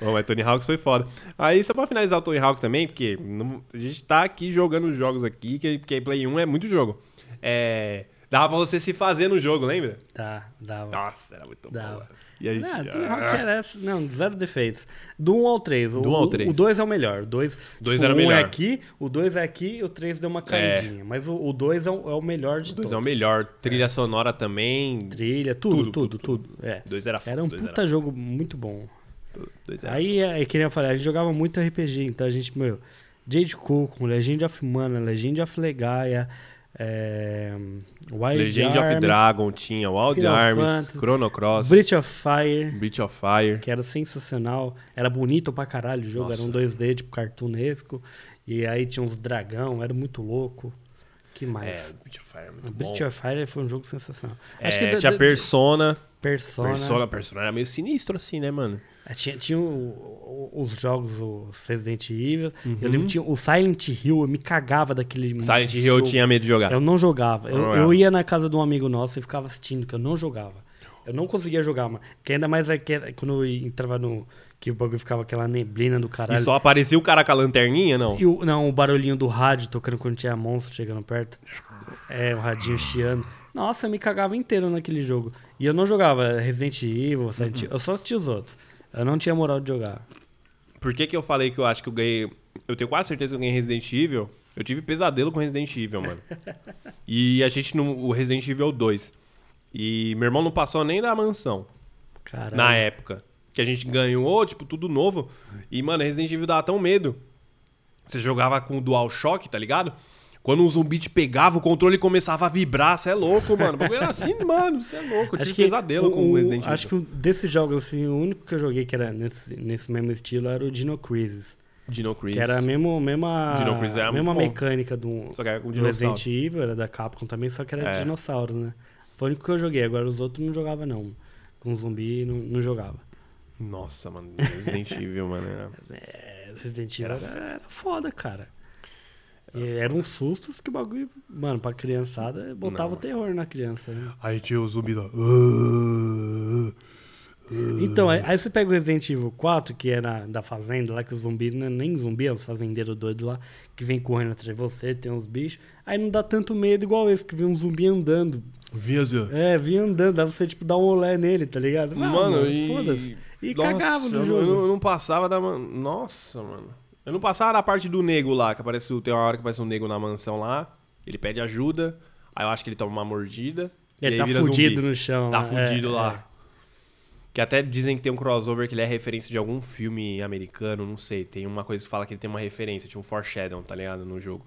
Bom, mas Tony Hawk foi foda. Aí, só pra finalizar o Tony Hawk também, porque não- a gente tá aqui jogando jogos aqui, que, porque Play 1 é muito jogo. É, dava pra você se fazer no jogo, lembra? Tá, dava. Nossa, era muito Dava. bom. E a gente, Tony Hawk era essa- não, zero defeitos. Do 1 ao 3. O, Do 1 ao 3. O 2 é o melhor. O 2 Dois tipo, era o um melhor. é aqui, o 2 é aqui e o 3 deu uma caidinha. Mas o 2 é, o- é o melhor de O dois todos. é o melhor. Trilha sonora também. Trilha, tudo, tudo, tudo. É. Dois era Era um dois puta jogo muito bom. Dois era Aí, é que nem eu falei, a gente jogava muito RPG, então a gente, meu, Jade Cook, Legend of Mana, Legend of Legaia, é, Wild Legend of Arms, Dragon tinha, Wild Final Arms, Fantasy, Chrono Cross, Breath of Fire, Breath of Fire. que era sensacional. Era bonito pra caralho o jogo, Nossa. era um 2D, tipo, cartunesco. E aí tinha uns dragão, era muito louco. que É, mais? Breath of Fire é muito Breath bom. of Fire foi um jogo sensacional. É, da- tinha da- Persona. Persona. Persona. Persona era meio sinistro assim, né, mano? É, Tinha, tinha o- o- os jogos, os Resident Evil. Uhum. Eu lembro que tinha o Silent Hill, eu me cagava daquele Silent Hill eu tinha medo de jogar. Eu não jogava. Eu, Não eu ia na casa de um amigo nosso e ficava assistindo, que eu não jogava. Eu não conseguia jogar, mano. Que ainda mais é que quando eu entrava no. Que o bagulho ficava aquela neblina do E caralho. só aparecia o cara com a lanterninha, não? E o, não, o barulhinho do rádio tocando quando tinha monstro chegando perto. É, o radinho chiando. Nossa, eu me cagava inteiro naquele jogo. E eu não jogava Resident Evil, Silent Hill, eu só assistia os outros. Eu não tinha moral de jogar. Por que, que eu falei que eu acho que eu ganhei. Eu tenho quase certeza que eu ganhei Resident Evil. Eu tive pesadelo com Resident Evil, mano. [laughs] e a gente no o Resident Evil 2. E meu irmão não passou nem da mansão Caralho. na época. Que a gente ganhou, tipo, tudo novo. E, mano, Resident Evil dava tão medo. Você jogava com o DualShock, tá ligado? Quando um zumbi te pegava, o controle começava a vibrar. Você é louco, mano. O bagulho era assim, [laughs] mano. Você é louco. Eu tive pesadelo o- com o Resident Evil. Acho que desses jogos, assim, o único que eu joguei que era nesse, nesse mesmo estilo era o Dino Crisis. Dino Crisis. Que era a mesmo, mesma, Dino Crisis era mesma muito bom. mecânica do, Só que era do. Resident Evil, era da Capcom também, só que era É. de dinossauros, né? Foi o único que eu joguei, agora os outros não jogava não. Com zumbi não, não jogava. Nossa, mano. Resident [laughs] Evil, mano. Era... É, Resident Evil era, era foda, cara. E eram uns sustos que o bagulho, mano, pra criançada, botava Não. o terror na criança, né? Aí tinha o zumbi lá. Então, aí, aí você pega o Resident Evil 4, que é na, da fazenda, lá que os zumbis não é nem zumbi, é os fazendeiros doidos lá, que vem correndo atrás de você, tem uns bichos. Aí não dá tanto medo igual esse, que vem um zumbi andando. Via, Zé. É, vinha andando, dá pra você, tipo, dar um olé nele, tá ligado? Ah, Mano, e. Foda-se. E Nossa, cagava no jogo. Eu não, eu não passava da. Nossa, mano. Eu não passava da parte do nego lá, que aparece. Tem uma hora que aparece um nego na mansão lá. Ele pede ajuda. Aí eu acho que ele toma uma mordida. e Ele tá fudido zumbi. no chão. Tá né? fudido É, lá. Que até dizem que tem um crossover que ele é referência de algum filme americano, não sei. Tem uma coisa que fala que ele tem uma referência, tinha um foreshadow, tá ligado? No jogo.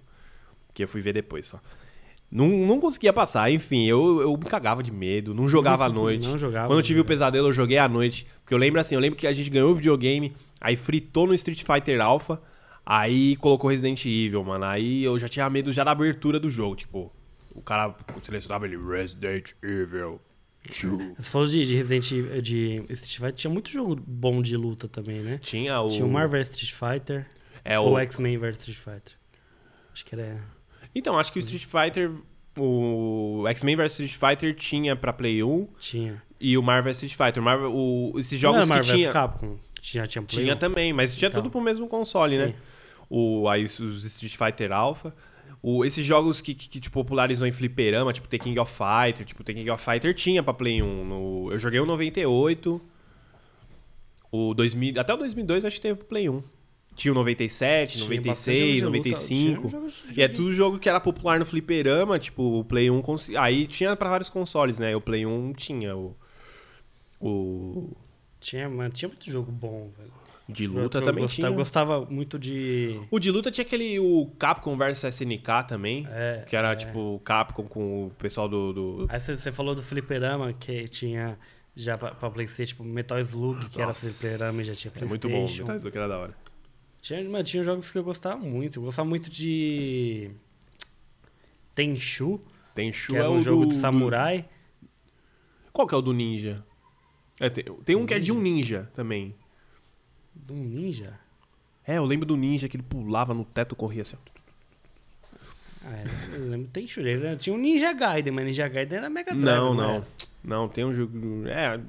Que eu fui ver depois só. Não, não conseguia passar, enfim, eu, eu me cagava de medo, não jogava à [laughs] noite. Não jogava, Quando eu tive o pesadelo, eu joguei à noite. Porque eu lembro assim, eu lembro que a gente ganhou o videogame, aí fritou no Street Fighter Alpha, aí colocou Resident Evil, mano. Aí eu já tinha medo já da abertura do jogo, tipo, o cara selecionava ele, Resident Evil. two. Você falou de, de Resident Evil, de Street Fighter, tinha muito jogo bom de luta também, né? Tinha o. Tinha o Marvel vs Street Fighter, É ou o. X-Men vs Street Fighter. Acho que era... Então, acho que o Street Fighter. O X-Men vs Street Fighter tinha pra Play 1 Tinha. e o Marvel vs Street Fighter. O Marvel, o, esses Não era jogos que Marvel vs tinha. Capcom? Tinha, tinha Play Tinha 1? também, mas tinha Então. tudo pro mesmo console, né? Sim. O, aí os- Street Fighter Alpha. O, esses jogos que, que, que, tipo, popularizou em fliperama, tipo The King of Fighter, tipo The King of Fighter tinha pra Play 1. No, eu joguei o 98. O 2000, até o 2002 acho que teve pro Play 1. Tinha o 97, Tinha 96, bastante jogo de luta, 95. tinha jogos de E é tudo jogo que era popular no fliperama, tipo, o Play 1. cons- Aí tinha pra vários consoles, né? O Play 1 tinha o. O. Tinha, mas tinha muito jogo bom, velho. De Eu- luta eu também gostava, tinha. Eu gostava muito de... O de luta tinha aquele. O Capcom vs SNK também. É, que era é. tipo o Capcom com o pessoal do. do- Aí você falou do fliperama, que tinha já pra, pra Playstation, tipo, Metal Slug, que era Nossa, fliperama e já tinha É Playstation. muito bom. Metal Slug era da hora. Tinha, mas tinha jogos que eu gostava muito. Eu gostava muito de... Tenchu, Tem que era um jogo de samurai. Qual que é o do ninja? É, tem, tem um que é de um ninja também. De um ninja. É, eu lembro do ninja que ele pulava no teto e corria assim. Ah, era- eu lembro tem Shuriken. Tinha um Ninja Gaiden, mas Ninja Gaiden era Mega Drive. Não, não não. era? Não, tem um jogo. É,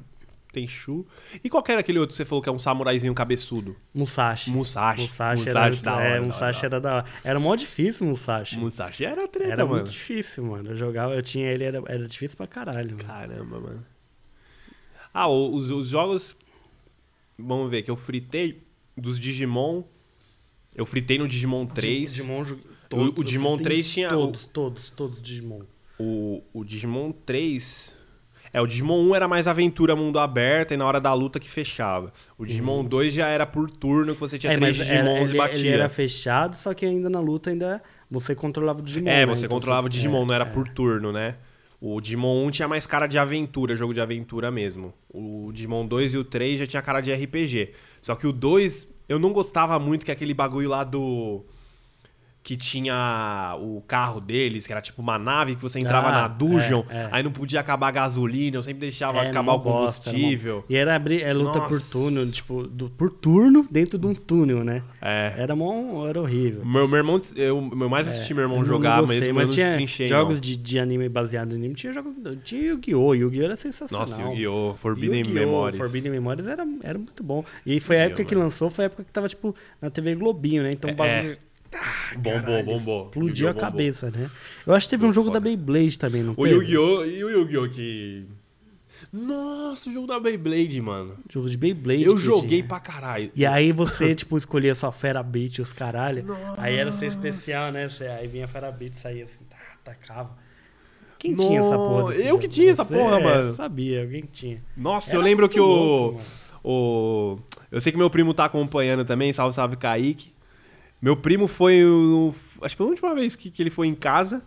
tem Shu. E qual que era aquele outro que você falou que é um samuraizinho cabeçudo? Musashi. Musashi. Musashi, Musashi era, da hora, é, da Musashi hora, era da hora. Era mó difícil Musashi. Musashi era treta, Era mano. muito difícil, mano. Eu jogava, eu tinha ele, era, era difícil pra caralho. mano. Caramba, mano. Ah, o- os, os jogos. Vamos ver, que eu fritei dos Digimon. Eu fritei no Digimon 3. Digimon, jo- o Digimon eu tenho 3 tinha- Todos, todos, todos Digimon. O, o Digimon 3. É, o Digimon 1 era mais aventura, mundo aberto, e na hora da luta que fechava. O Digimon 2 já era por turno, que você tinha. É, três era- Digimons ele, e batia. ele era fechado, só que ainda na luta ainda você controlava o Digimon. É, né? você Então controlava o Digimon, não era é. por turno, né? O Digimon 1 tinha mais cara de aventura, jogo de aventura mesmo. O Digimon 2 e o 3 já tinha cara de RPG. Só que o 2, eu não gostava muito, que aquele bagulho lá do. Que tinha o carro deles, que era tipo uma nave que você entrava Ah, na dungeon, é, é. aí não podia acabar a gasolina, eu sempre deixava É, acabar o combustível. E era abrir, é luta por Nossa. turno, tipo, do, por turno dentro de um túnel, né? É. Era mó, era horrível. Meu, meu irmão, eu, eu mais assisti meu irmão É, jogar gostei, mesmo, mas não tinha jogos de, de anime baseado em anime, tinha jogos, tinha Yu-Gi-Oh! Yu-Gi-Oh! era sensacional. Nossa, Yu-Gi-Oh! Forbidden Yu-Gi-Oh! Memories. Forbidden Memories era, era muito bom. E foi a época que lançou, foi a época que tava, tipo, na TV Globinho, né? Então o É. bagulho... bombou, Caralho, bombou. Explodiu Yu-Gi-Oh! a cabeça, né? Eu acho que teve um Muito jogo foda. da Beyblade também, não O? Yu-Gi-Oh! E o Yu-Gi-Oh! que. Nossa, o jogo da Beyblade, mano. Jogo de Beyblade. Eu joguei tinha. pra caralho. E aí você, [laughs] tipo, escolhia sua Fera Beat e os caralho. Nossa. Aí era ser especial, né? Aí vinha a Fera Beat, saía assim, tá, tacava. Quem tinha essa porra Nossa, eu jogo? que tinha essa Você? porra, É, mano. sabia, alguém tinha. Nossa, Era eu lembro que o. mano. o. Eu sei que meu primo tá acompanhando também, salve, salve, Kaique. Meu primo foi. acho que foi a última vez que, que ele foi em casa.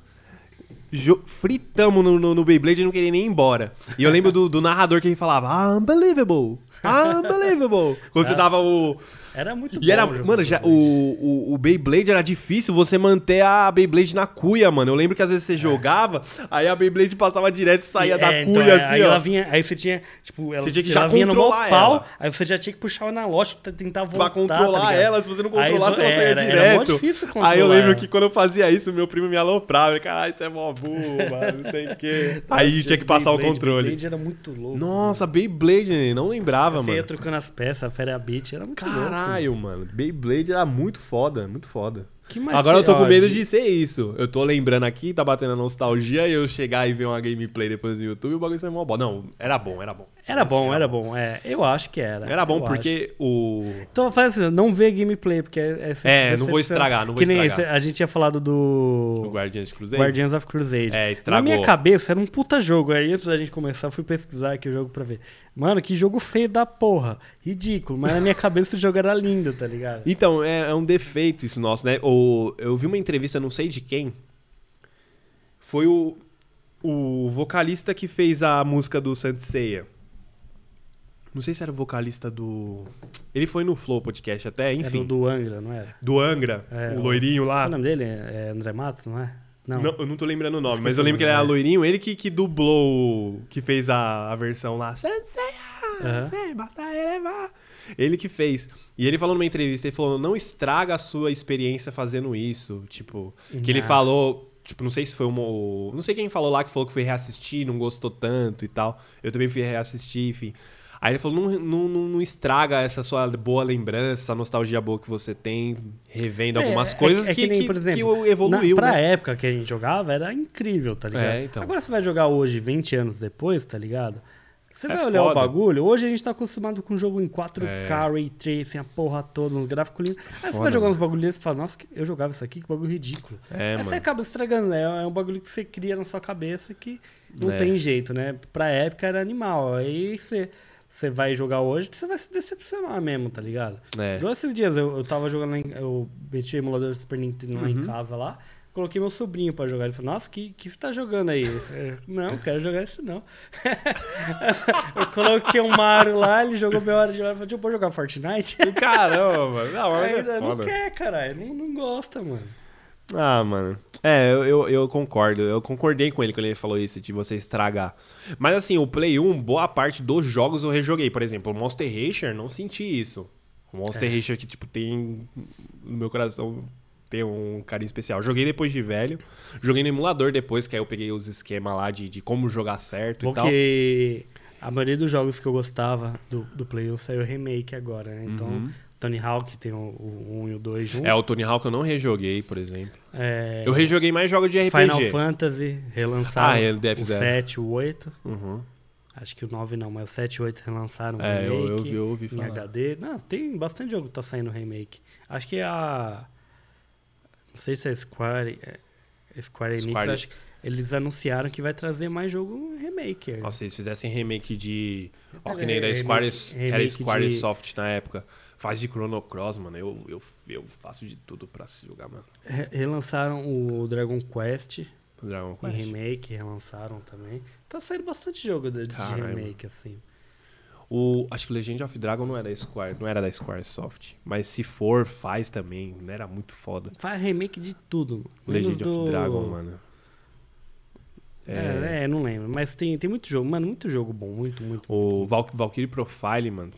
Jo- fritamos no, no, no Beyblade e não queria nem ir embora. E eu lembro do, do narrador que ele falava Unbelievable! Unbelievable! Quando você dava o. Era muito E bom. era, o mano, já, o, o, o Beyblade era difícil você manter a Beyblade na cuia, mano. Eu lembro que às vezes você jogava, aí a Beyblade passava direto e saía da É, então, cuia, é, assim, aí ó. ela vinha, aí você tinha, tipo, ela, Você tinha que ela já vinha no controlar pau, ela. aí você já tinha que puxar o analógico pra tentar voltar, Pra controlar tá ela, se você não você não saía era- direto. Era difícil controlar Aí eu lembro ela. que quando eu fazia isso, meu primo me aloprava. Ele, caralho, isso é mó burro, mano, não sei o quê. Aí tinha que passar o Beyblade, controle. Beyblade era muito louco. Nossa, Beyblade, né? não lembrava, Você ia mano. trocando as peças, a Fera Beat, era muito louco. Caralho, mano. Beyblade era muito foda, muito foda. Agora eu tô com medo de- ser isso. Eu tô lembrando aqui, tá batendo a nostalgia e eu chegar e ver uma gameplay depois no YouTube o bagulho ser mó bom. Não, era bom, era bom. Era Esse bom, era bom. É, eu acho que era. Era bom porque o. acho. Então faz assim, não vê gameplay, porque é... É, não vou estragar, não vou que nem estragar. esse- a gente tinha falado do... O Guardians Cruzeiro. Guardians of Crusade. É, Na estragou. minha cabeça era um puta jogo. Aí antes da gente começar, eu fui pesquisar aqui o jogo pra ver. Mano, que jogo feio da porra. Ridículo. Mas na minha [laughs] cabeça o jogo era lindo, tá ligado? Então, é, é um defeito isso nosso, né? O, eu vi uma entrevista, não sei de quem. Foi o, o vocalista que fez a música do Saint Seiya. Não sei se era o vocalista do. Ele foi no Flow Podcast até, Era enfim. o do Angra, não era? Do Angra, É, o loirinho lá. é o nome dele? É André Matos, não é? Não. Não, eu não tô lembrando o nome, Esqueci mas eu lembro que ele era é. loirinho. Ele que, que dublou, que fez a, a versão lá. Saint Seiya, Aham. Sei, basta elevar. Ele que fez. E ele falou numa entrevista, ele falou, não estraga a sua experiência fazendo isso. Tipo, que ele Ah. falou, tipo, não sei se foi uma... Não sei quem falou lá que falou que foi reassistir, não gostou tanto e tal. Eu também fui reassistir, enfim. Aí ele falou, não, não, não, estraga essa sua boa lembrança, essa nostalgia boa que você tem, revendo É, algumas é coisas que- é que, que nem, por exemplo, que evoluiu, Na, pra né? época que a gente jogava, era incrível, tá ligado? É, então. Agora você vai jogar hoje, 20 anos depois, tá ligado? Você É vai olhar o foda. bagulho, hoje a gente tá acostumado com jogo em 4K, É. Ray Tracing, a porra toda, uns gráficos lindos. Aí você vai jogar mano. uns bagulhos desses e fala, nossa, eu jogava isso aqui, que bagulho ridículo. É, Aí mano. você acaba estragando, né? É um bagulho que você cria na sua cabeça que não É. tem jeito, né? Pra época era animal. Aí você, você vai jogar hoje, você vai se decepcionar mesmo, tá ligado? É. Igual esses dias, eu, eu tava jogando, lá em, eu meti o emulador do Super Nintendo lá Uhum. em casa lá, coloquei meu sobrinho pra jogar. Ele falou, nossa, que, que você tá jogando aí? Falei, não, quero jogar isso não. [laughs] eu coloquei um Mario lá, ele jogou meia hora de lá, ele falou, deixa eu jogar Fortnite? Caramba. Não, mas é Ainda não foda. quer, caralho, não, não gosta, mano. Ah, mano. É, eu, eu, eu concordo. Eu concordei com ele quando ele falou isso, de você estragar. Mas assim, o Play 1, boa parte dos jogos eu rejoguei. Por exemplo, o Monster Rancher, não senti isso. O Monster É. Rancher que, tipo, tem... No meu coração tem um carinho especial. Joguei depois de velho. Joguei no emulador depois, que aí eu peguei os esquemas lá de, de como jogar certo e tal. Porque a maioria dos jogos que eu gostava do, do Play 1 saiu remake agora, né? Então, Uhum. Tony Hawk tem o, o 1 e o 2 juntos. É, o Tony Hawk eu não rejoguei, por exemplo. É, Eu rejoguei mais jogos de RPG. Final Fantasy, relançaram Ah, é, deve o ser. 7, o 8. Uhum. Acho que o 9 não, mas o 7 e o 8 relançaram É, eu, eu, remake eu ouvi em falar. HD. Não, tem bastante jogo que tá saindo remake. Acho que a... Não sei se é Square... é Square Enix, Square- acho que eles anunciaram que vai trazer mais jogo remake. Nossa, se eles fizessem remake de. Ó, que É, nem da remake- Square, que era remake Square de- Soft na época. Faz de Chrono Cross, mano. Eu, eu, eu faço de tudo pra se jogar, mano. Re- Relançaram o Dragon Quest O Dragon em Quest. remake, relançaram também. Tá saindo bastante jogo de, de remake, assim. O, acho que o Legend of Dragon não é da Square, não era da Square Soft. Mas se for, faz também. Não era muito foda. Faz remake de tudo. Legend do... of Dragon, mano. É, é, não lembro. Mas tem, tem muito jogo, mano, muito jogo bom, muito, muito. O Val Valkyrie Profile, mano,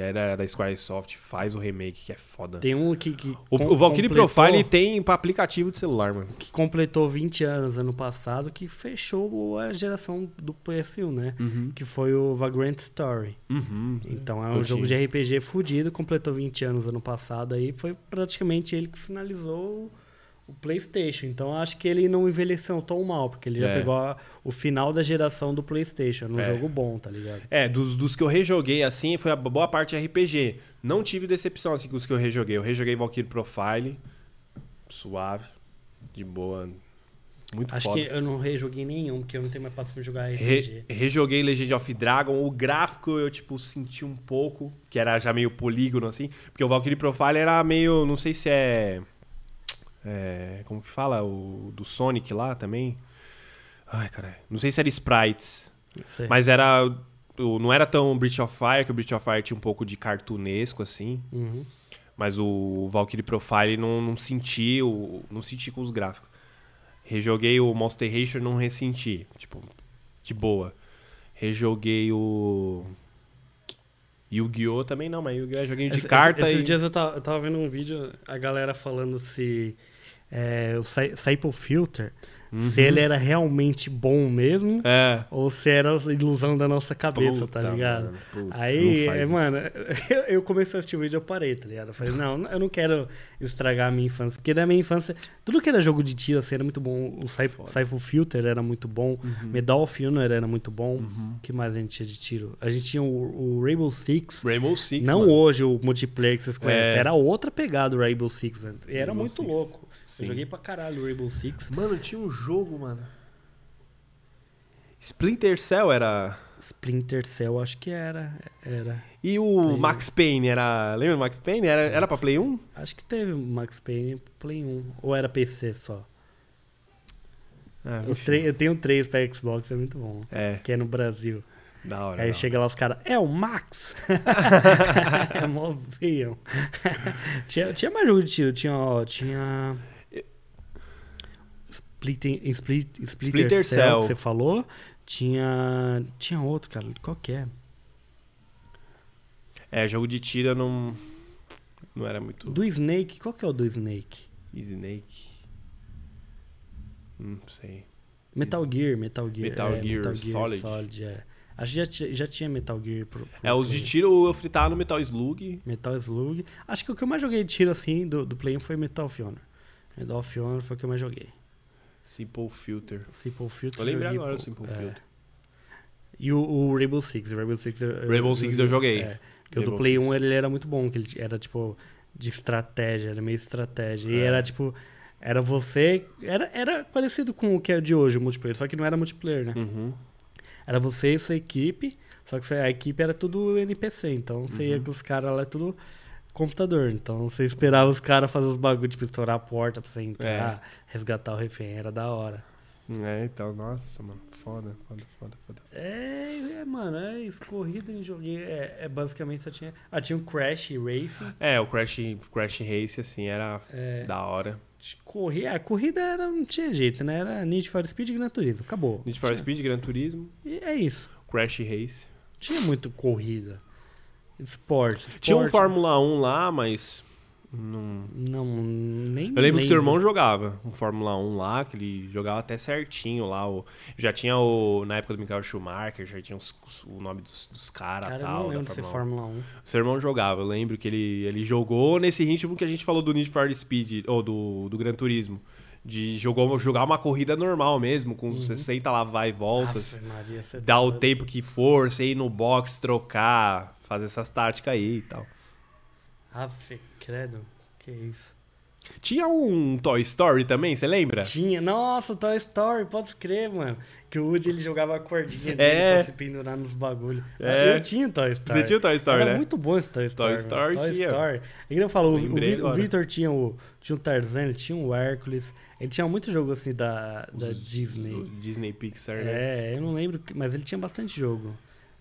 era da Squaresoft, faz o remake que é foda. Tem um que. que o, com- o Valkyrie Profile tem pra aplicativo de celular, mano. Que completou 20 anos ano passado, que fechou a geração do PS1, né? Uhum. Que foi o Vagrant Story. Uhum. Então é um jogo de RPG fudido, completou 20 anos ano passado aí, foi praticamente ele que finalizou o PlayStation. Então eu acho que ele não envelheceu tão mal, porque ele já É. pegou a- o final da geração do PlayStation, um É. jogo bom, tá ligado? É, dos, dos que eu rejoguei assim, foi a boa parte RPG. Não tive decepção assim com os que eu rejoguei. Eu rejoguei Valkyrie Profile, suave, de boa, muito Acho foda. que eu não rejoguei nenhum, porque eu não tenho mais paciência pra jogar RPG. Re- rejoguei Legend of Dragon. O gráfico eu, tipo, senti um pouco, que era já meio polígono, assim. Porque o Valkyrie Profile era meio. Não sei se é. É, como que fala? O do Sonic lá também. Ai, caralho. Não sei se era sprites. Sei. Mas era. Não era tão Breath of Fire, que o Breath of Fire tinha um pouco de cartunesco, assim. Uhum. Mas o Valkyrie Profile não, não senti, o, não senti com os gráficos. Rejoguei o Monster Rancher, não ressenti. Tipo, de boa. Rejoguei o. Yu-Gi-Oh! também não, mas Yu-Gi-Oh! é joguinho de Esse- carta esses e. dias eu tava, eu tava vendo um vídeo, a galera falando se é, o Cyple Filter, se ele era realmente bom mesmo, É. ou se era ilusão da nossa cabeça, tá Puta, ligado? mano, Aí, é, mano, [laughs] eu, comecei a assistir o vídeo e eu parei, tá ligado? Eu falei, não, eu não quero estragar a minha infância. Porque na minha infância, tudo que era jogo de tiro, assim, era muito bom. O Cy- Cypher Filter era muito bom. Uhum. Medal of Honor era muito bom. O que mais a gente tinha de tiro? A gente tinha o, o Rainbow Six. Rainbow Six. não mano. hoje o multiplayer que vocês conhecem. É. Era outra pegada o Rainbow Six. antes. E era Rainbow muito Six. louco. Sim. Eu joguei pra caralho o Rainbow Six. Mano, tinha um jogo, mano. Splinter Cell era. Splinter Cell, acho que era. Era. E o Max Payne era. Lembra do Max Payne? Era, era pra Play 1? Acho que teve Max Payne Play 1. Ou era PC só? Ah, Os enfim. três- eu tenho três pra Xbox, é muito bom. É, Que é no Brasil. da hora. Aí da chega lá os caras, é o Max! [laughs] [laughs] é mó feião. [laughs] tinha, tinha mais jogo de tiro, tinha, ó, tinha. Splitting, Split, Splitter, Splinter Cell, Cell. que você falou. Tinha. Tinha outro, cara. Qual que é? É, jogo de tiro eu não. Não era muito. Do Snake, qual que é o do Snake? Snake. Não sei. Metal Gear, Metal Gear. Metal é, Gear Metal Gear Solid. é. Acho que já, ti- já tinha Metal Gear. Pro, pro É, os de tiro eu fritava no Metal Slug. Metal Slug. Acho que o que eu mais joguei de tiro assim do, do Play 1 foi Metal of Honor. Metal of Honor foi o que eu mais joguei. Simple Filter. Simple Filter. Eu lembrei agora do Simple é. Filter. E o, o Rainbow Six. O Rainbow Six, eu, Rainbow Six eu joguei. É, porque o do Play Six. 1 ele era muito bom, que ele era tipo de estratégia, era meio estratégia. E É. era tipo. Era você. Era, era parecido com o que é de hoje, o multiplayer, só que não era multiplayer, né? Uhum. Era você e sua equipe, só que a equipe era tudo NPC, então você Uhum. ia com os caras lá, é tudo computador. Então você esperava os caras fazer os bagulhos, tipo, estourar a porta pra você entrar, resgatar o refém, era da hora. É, então, nossa, mano. Foda, foda, foda, foda. É, é, mano, é isso, corrida em jogo. É, é basicamente só tinha. Ah, tinha o Crash Racing. É, o Crash, Crash Race, assim, era É, da hora. corrida, a corrida era, não tinha jeito, né? Era Need for Speed e Gran Turismo. Acabou. Need for Tinha- Speed, Gran Turismo, E é isso. Crash Race. Tinha muito corrida. Esporte. Tinha um esporte. Fórmula 1 lá, mas. Não... Não, nem. Eu lembro que seu lembro. irmão jogava um Fórmula 1 lá, que ele jogava até certinho lá. O... Já tinha o. Na época do Michael Schumacher, já tinha os- o nome dos, dos caras Cara, e eu tal. não lembro de ser Fórmula 1. Fórmula 1. Seu irmão jogava, eu lembro que ele, ele jogou nesse ritmo que a gente falou do Need for Speed, ou do, do Gran Turismo. De jogou, jogar uma corrida normal mesmo, com 60 lá vai e voltas. Aff, Maria, Dar tá o tempo que for, você ir no box, trocar, fazer essas táticas aí e tal. Aff, credo. Que isso. Tinha um Toy Story também, você lembra? Tinha. Nossa, Toy Story, pode escrever, mano. Que o Woody ele jogava a cordinha dele É. pra se pendurar nos bagulhos. É. Eu tinha Toy Story. Você tinha o Toy Story, Era né? muito bom esse Toy Story. Toy. Story Toy tinha. Story. Ele não falou, o, Lembrei Vi- o agora. Victor tinha o, tinha o Tarzan, ele tinha o Hércules. Ele tinha muito jogo assim da, da Os- Disney. do Disney Pixar, né? É, eu não lembro, mas ele tinha bastante jogo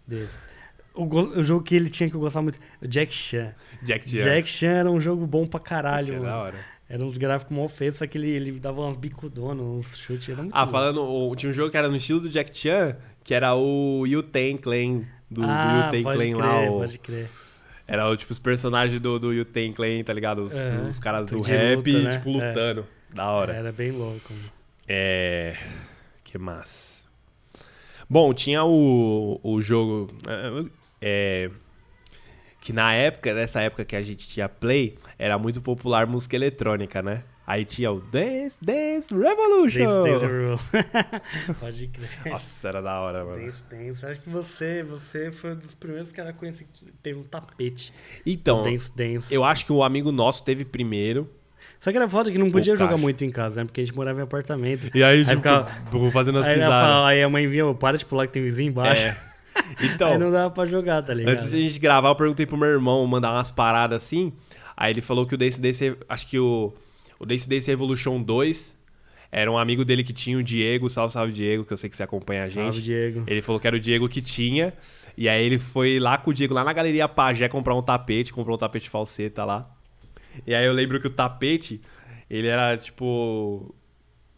desse. O, o jogo que ele tinha que eu gostava muito, o Jack Chan. Jack Chan. Jack Chan era um jogo bom pra caralho, é mano. da hora. Era uns gráficos mal feitos, só que ele, ele dava umas bicudonas, uns chutes. Era muito Ah, louco. falando, o- tinha um jogo que era no estilo do Jack Chan, que era o Yu-Ten Clan, do, ah, do Yu-Ten Clan crer, lá. o- pode crer. Era tipo os personagens do, do Yu-Ten Clan, tá ligado? Os, Aham. os caras do rap, luta, né? tipo, lutando. Da hora. Era bem louco. mano. É. Que massa. Bom, tinha o, o jogo. É. Que na época, nessa época que a gente tinha Play, era muito popular música eletrônica, né? Aí tinha o Dance Dance Revolution. Dance Dance Rule. [laughs] pode crer. Nossa, era da hora, mano. Dance Dance. Acho que você, você foi um dos primeiros que era conheci que teve um tapete. Então, Dance Dance. eu acho que o amigo nosso teve primeiro. Só que era foda que não podia O jogar caixa. muito em casa, né? Porque a gente morava em apartamento. E aí, tipo, tipo, fazendo as Aí, pisadas. aí a mãe vinha, para de pular que tem vizinho embaixo. É. [laughs] [laughs] Então, aí não dava pra jogar, tá ligado? Antes de a gente gravar, eu perguntei pro meu irmão mandar umas paradas assim. Aí ele falou que o Dance Dance, acho que o, o Dance Dance Evolution 2 era um amigo dele que tinha o Diego, salve, salve Diego, que eu sei que você acompanha a gente. Salve, Diego. Ele falou que era o Diego que tinha. E aí ele foi lá com o Diego, lá na Galeria Pajé, comprar um tapete, comprou um tapete falseta lá. E aí eu lembro que o tapete, ele era tipo.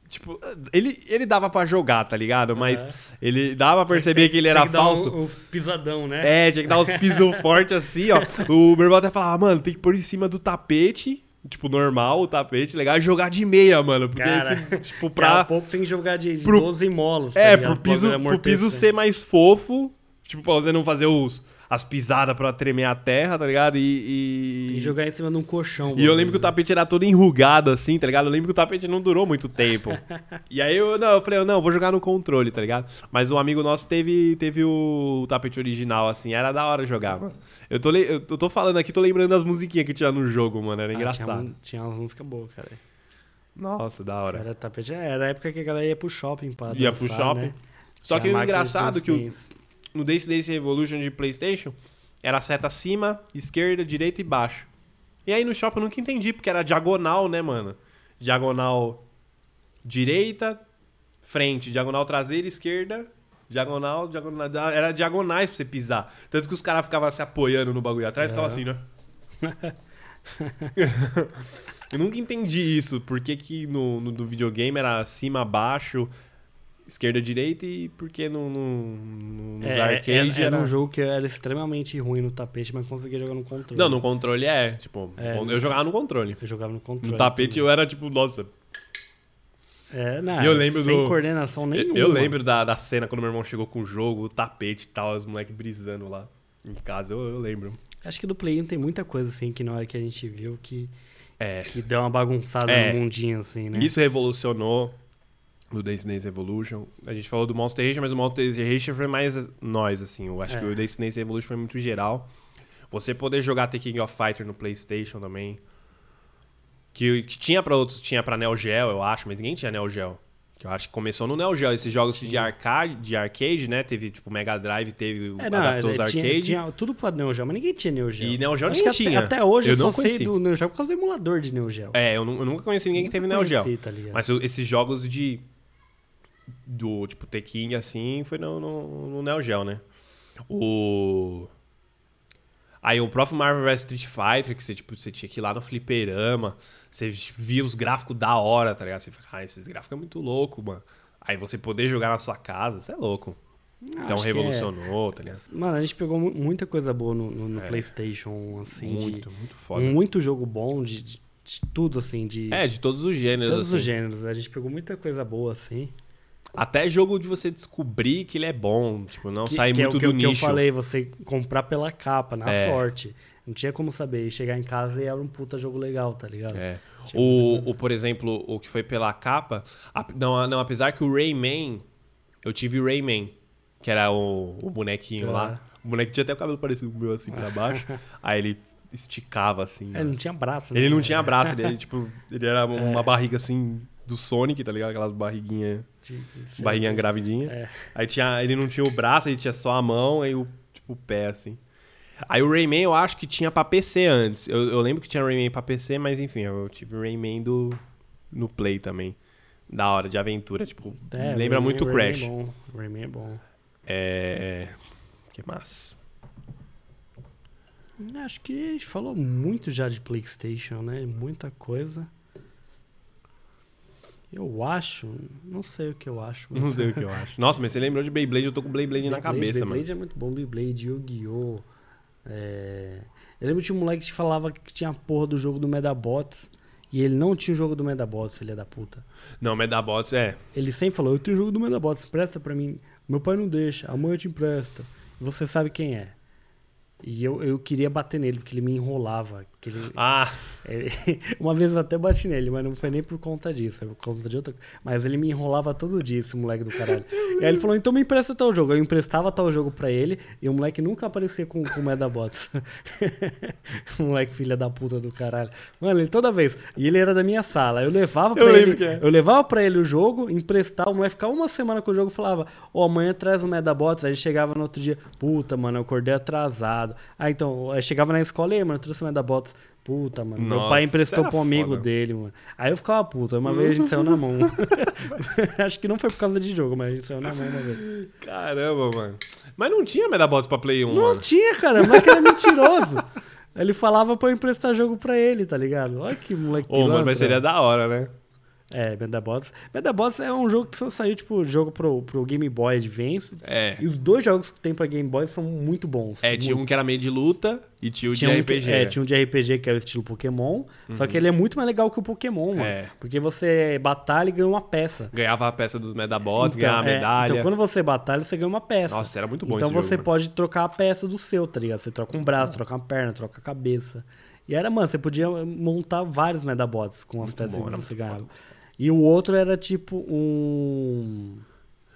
Tipo, ele, ele dava pra jogar, tá ligado? Mas Aham. ele dava pra perceber que ele era Tem que dar falso. um- uns pisadão, né? É, tinha que dar uns pisos [laughs] fortes assim, ó. O meu irmão até falava, mano, tem que pôr em cima do tapete, tipo, normal, o tapete, legal, e jogar de meia, mano. Porque Cara, esse, tipo, Daqui a pra. pouco tem que jogar de, pro- 12 molos. tá É, pro piso, Pra pro piso ser mais fofo, tipo, pra você não fazer os, as pisadas pra tremer a terra, tá ligado? E. E... jogar em cima de um colchão. E eu lembro que o tapete era todo enrugado, assim, tá ligado? Eu lembro que o tapete não durou muito tempo. [laughs] e aí eu, não, eu falei, não, eu vou jogar no controle, tá ligado? Mas um amigo nosso teve, teve o tapete original, assim, era da hora jogar, mano. Eu tô, eu tô falando aqui, tô lembrando das musiquinhas que tinha no jogo, mano, era Ah, engraçado. Tinha, tinha umas músicas boas, cara. Nossa, da hora. Era, tapete, era a época que a galera ia pro shopping pra Ia dançar, pro shopping. Né? Só que o engraçado é que o. no Dance Dance Evolution de Playstation era seta acima, esquerda, direita e baixo. E aí no shopping eu nunca entendi, porque era diagonal, né, mano? Diagonal direita, frente, diagonal traseira, esquerda, diagonal, diagonal. Era diagonais pra você pisar. Tanto que os caras ficavam se apoiando no bagulho atrás ficavam assim, né? [laughs] eu nunca entendi isso. Por que, que no, no do videogame era cima, baixo, esquerda, direita e por que no, no, no- nos É, arcade era, era... era um jogo que era extremamente ruim no tapete, mas conseguia jogar no controle. Não, no controle é, tipo, É, eu no- jogava no controle. Eu jogava no controle. No tapete eu era tipo, nossa. É, não, E eu lembro sem do- coordenação Eu, nenhuma. eu lembro da, da cena quando meu irmão chegou com o jogo, o tapete e tal, os moleques brisando lá em casa, eu, eu lembro. Acho que do Play 1 tem muita coisa assim que na hora que a gente viu que, É. que deu uma bagunçada É. no mundinho, assim, né? Isso revolucionou o Dance Dance Evolution. A gente falou do Monster Rancher, mas o Monster Rancher foi mais nós, assim. Eu acho É. que o Dance Dance Evolution foi muito geral. Você poder jogar The King of Fighter no PlayStation também. Que, que tinha pra outros, tinha pra Neo Geo, eu acho, mas ninguém tinha Neo Geo. Que eu acho que começou no Neo Geo. Esses jogos de arcade, de arcade, né? Teve, tipo, Mega Drive, teve o É, não, adaptou os é, tinha, arcade. tinha tudo pra Neo Geo, mas ninguém tinha Neo Geo. E Neo Geo Acho nem tinha. Até, até hoje Eu eu, não só sei conheci. do Neo Geo por causa do emulador de Neo Geo. É, eu, eu nunca conheci ninguém que teve Neo Nunca Geo. conheci, tá? Mas esses jogos de. Do tipo Tekken assim, foi no, no, no Neo Geo, né? O. Aí o próprio Marvel vs Street Fighter, que você, tipo, você tinha que ir lá no fliperama, você via os gráficos da hora, tá ligado? Você fica, ah, esses gráficos é muito louco, mano. Aí você poder jogar na sua casa, isso é louco. Então é- revolucionou, tá ligado? Mano, a gente pegou mu- muita coisa boa no, no- no É. PlayStation, assim, muito, de muito foda. muito jogo bom, de, de- de tudo, assim, de É, de todos os gêneros. todos assim. os gêneros. A gente pegou muita coisa boa, assim. Até jogo de você descobrir que ele é bom, tipo, não que, sair que muito é o que, do eu- que nicho. eu falei, você comprar pela capa, na É. sorte. Não tinha como saber. E chegar em casa e era um puta jogo legal, tá ligado? É. O, o, por exemplo, o que foi pela capa. a- não, não, apesar que o Rayman. Eu tive o Rayman, que era o, o bonequinho Ah. lá. O boneco tinha até o cabelo parecido com o meu, assim, pra baixo. [laughs] Aí ele esticava, assim. É, ele né? não tinha braço, né? Ele não tinha braço, ele, [laughs] tipo, ele era É. uma barriga assim do Sonic, tá ligado? Aquelas barriguinhas. De- de Barriguinha gravidinha. É. Aí tinha, ele não tinha o braço, ele tinha só a mão, aí o, tipo, o pé, assim. Aí o Rayman eu acho que tinha pra PC antes. Eu, eu lembro que tinha Rayman pra PC, mas enfim, eu tive o Rayman do, no Play também. Da hora, de aventura, tipo, É, lembra Rayman- muito o Rayman Crash. É bom. Rayman é bom. É... Que massa. Acho que a gente falou muito já de PlayStation, né? Muita coisa. Eu acho, não sei o que eu acho. mas- Não sei o que eu acho. [laughs] Nossa, mas você lembrou de Beyblade, eu tô com Beyblade na Beyblade, cabeça, Beyblade mano. é muito bom, Beyblade, Yu-Gi-Oh! É... Eu lembro que tinha um moleque que falava que tinha a porra do jogo do Medabots e ele não tinha o jogo do Medabots, filha da puta. Não, Medabots é. Ele sempre falou, eu tenho o jogo do Medabots, empresta pra mim. Meu pai não deixa, a mãe te empresta. Você sabe quem é. E eu, eu queria bater nele, porque ele me enrolava. Que ele, Ah, ele- [laughs] uma vez eu até bati nele, mas não foi nem por conta disso, foi por conta de outra. Mas ele me enrolava todo dia, esse moleque do caralho. [laughs] e aí ele falou, então me empresta tal jogo. Eu emprestava tal jogo pra ele e o moleque nunca aparecia com, com o Medabots. [laughs] moleque filha da puta do caralho. Mano, ele toda vez. E ele era da minha sala. Eu levava pra Eu ele. é. Eu levava pra ele o jogo, emprestava, o moleque ficava uma semana com o jogo e falava, ó, amanhã traz o Medabots. Aí ele chegava no outro dia, puta, mano, eu acordei atrasado. Aí então, aí chegava na escola, e aí, mano, eu trouxe o Medabots. Puta, mano, meu Nossa, pai emprestou pra um amigo foda. dele, mano. Aí eu ficava puto. Uma vez a gente saiu na mão. [laughs] [laughs] Acho que não foi por causa de jogo, mas a gente saiu na mão uma vez. caramba, mano. Mas não tinha Medabots pra Play 1, Não mano. tinha, cara. O moleque era mentiroso. Ele falava pra eu emprestar jogo pra ele, tá ligado? Olha que moleque Ô, mano, mas seria da hora, né? É, Medabots. Medabots é um jogo que só saiu, tipo, jogo pro, pro Game Boy Advance. É. E os dois jogos que tem pra Game Boy são muito bons. É, tinha Muito. um que era meio de luta e tinha o de Tinha um, RPG. que, é, tinha um de RPG que era o estilo Pokémon, só que ele é muito mais legal que o Pokémon, mano. É. Porque você batalha e ganha uma peça. Ganhava a peça dos Medabots, Então, ganhava a é, medalha. então quando você batalha, você ganha uma peça. Nossa, era muito bom Então você jogo, pode trocar a peça do seu, tá ligado? Você troca um braço, troca uma perna, troca a cabeça. E era, mano, você podia montar vários Medabots com as Muito peças bom, que você ganhava. foda, E o outro era tipo um.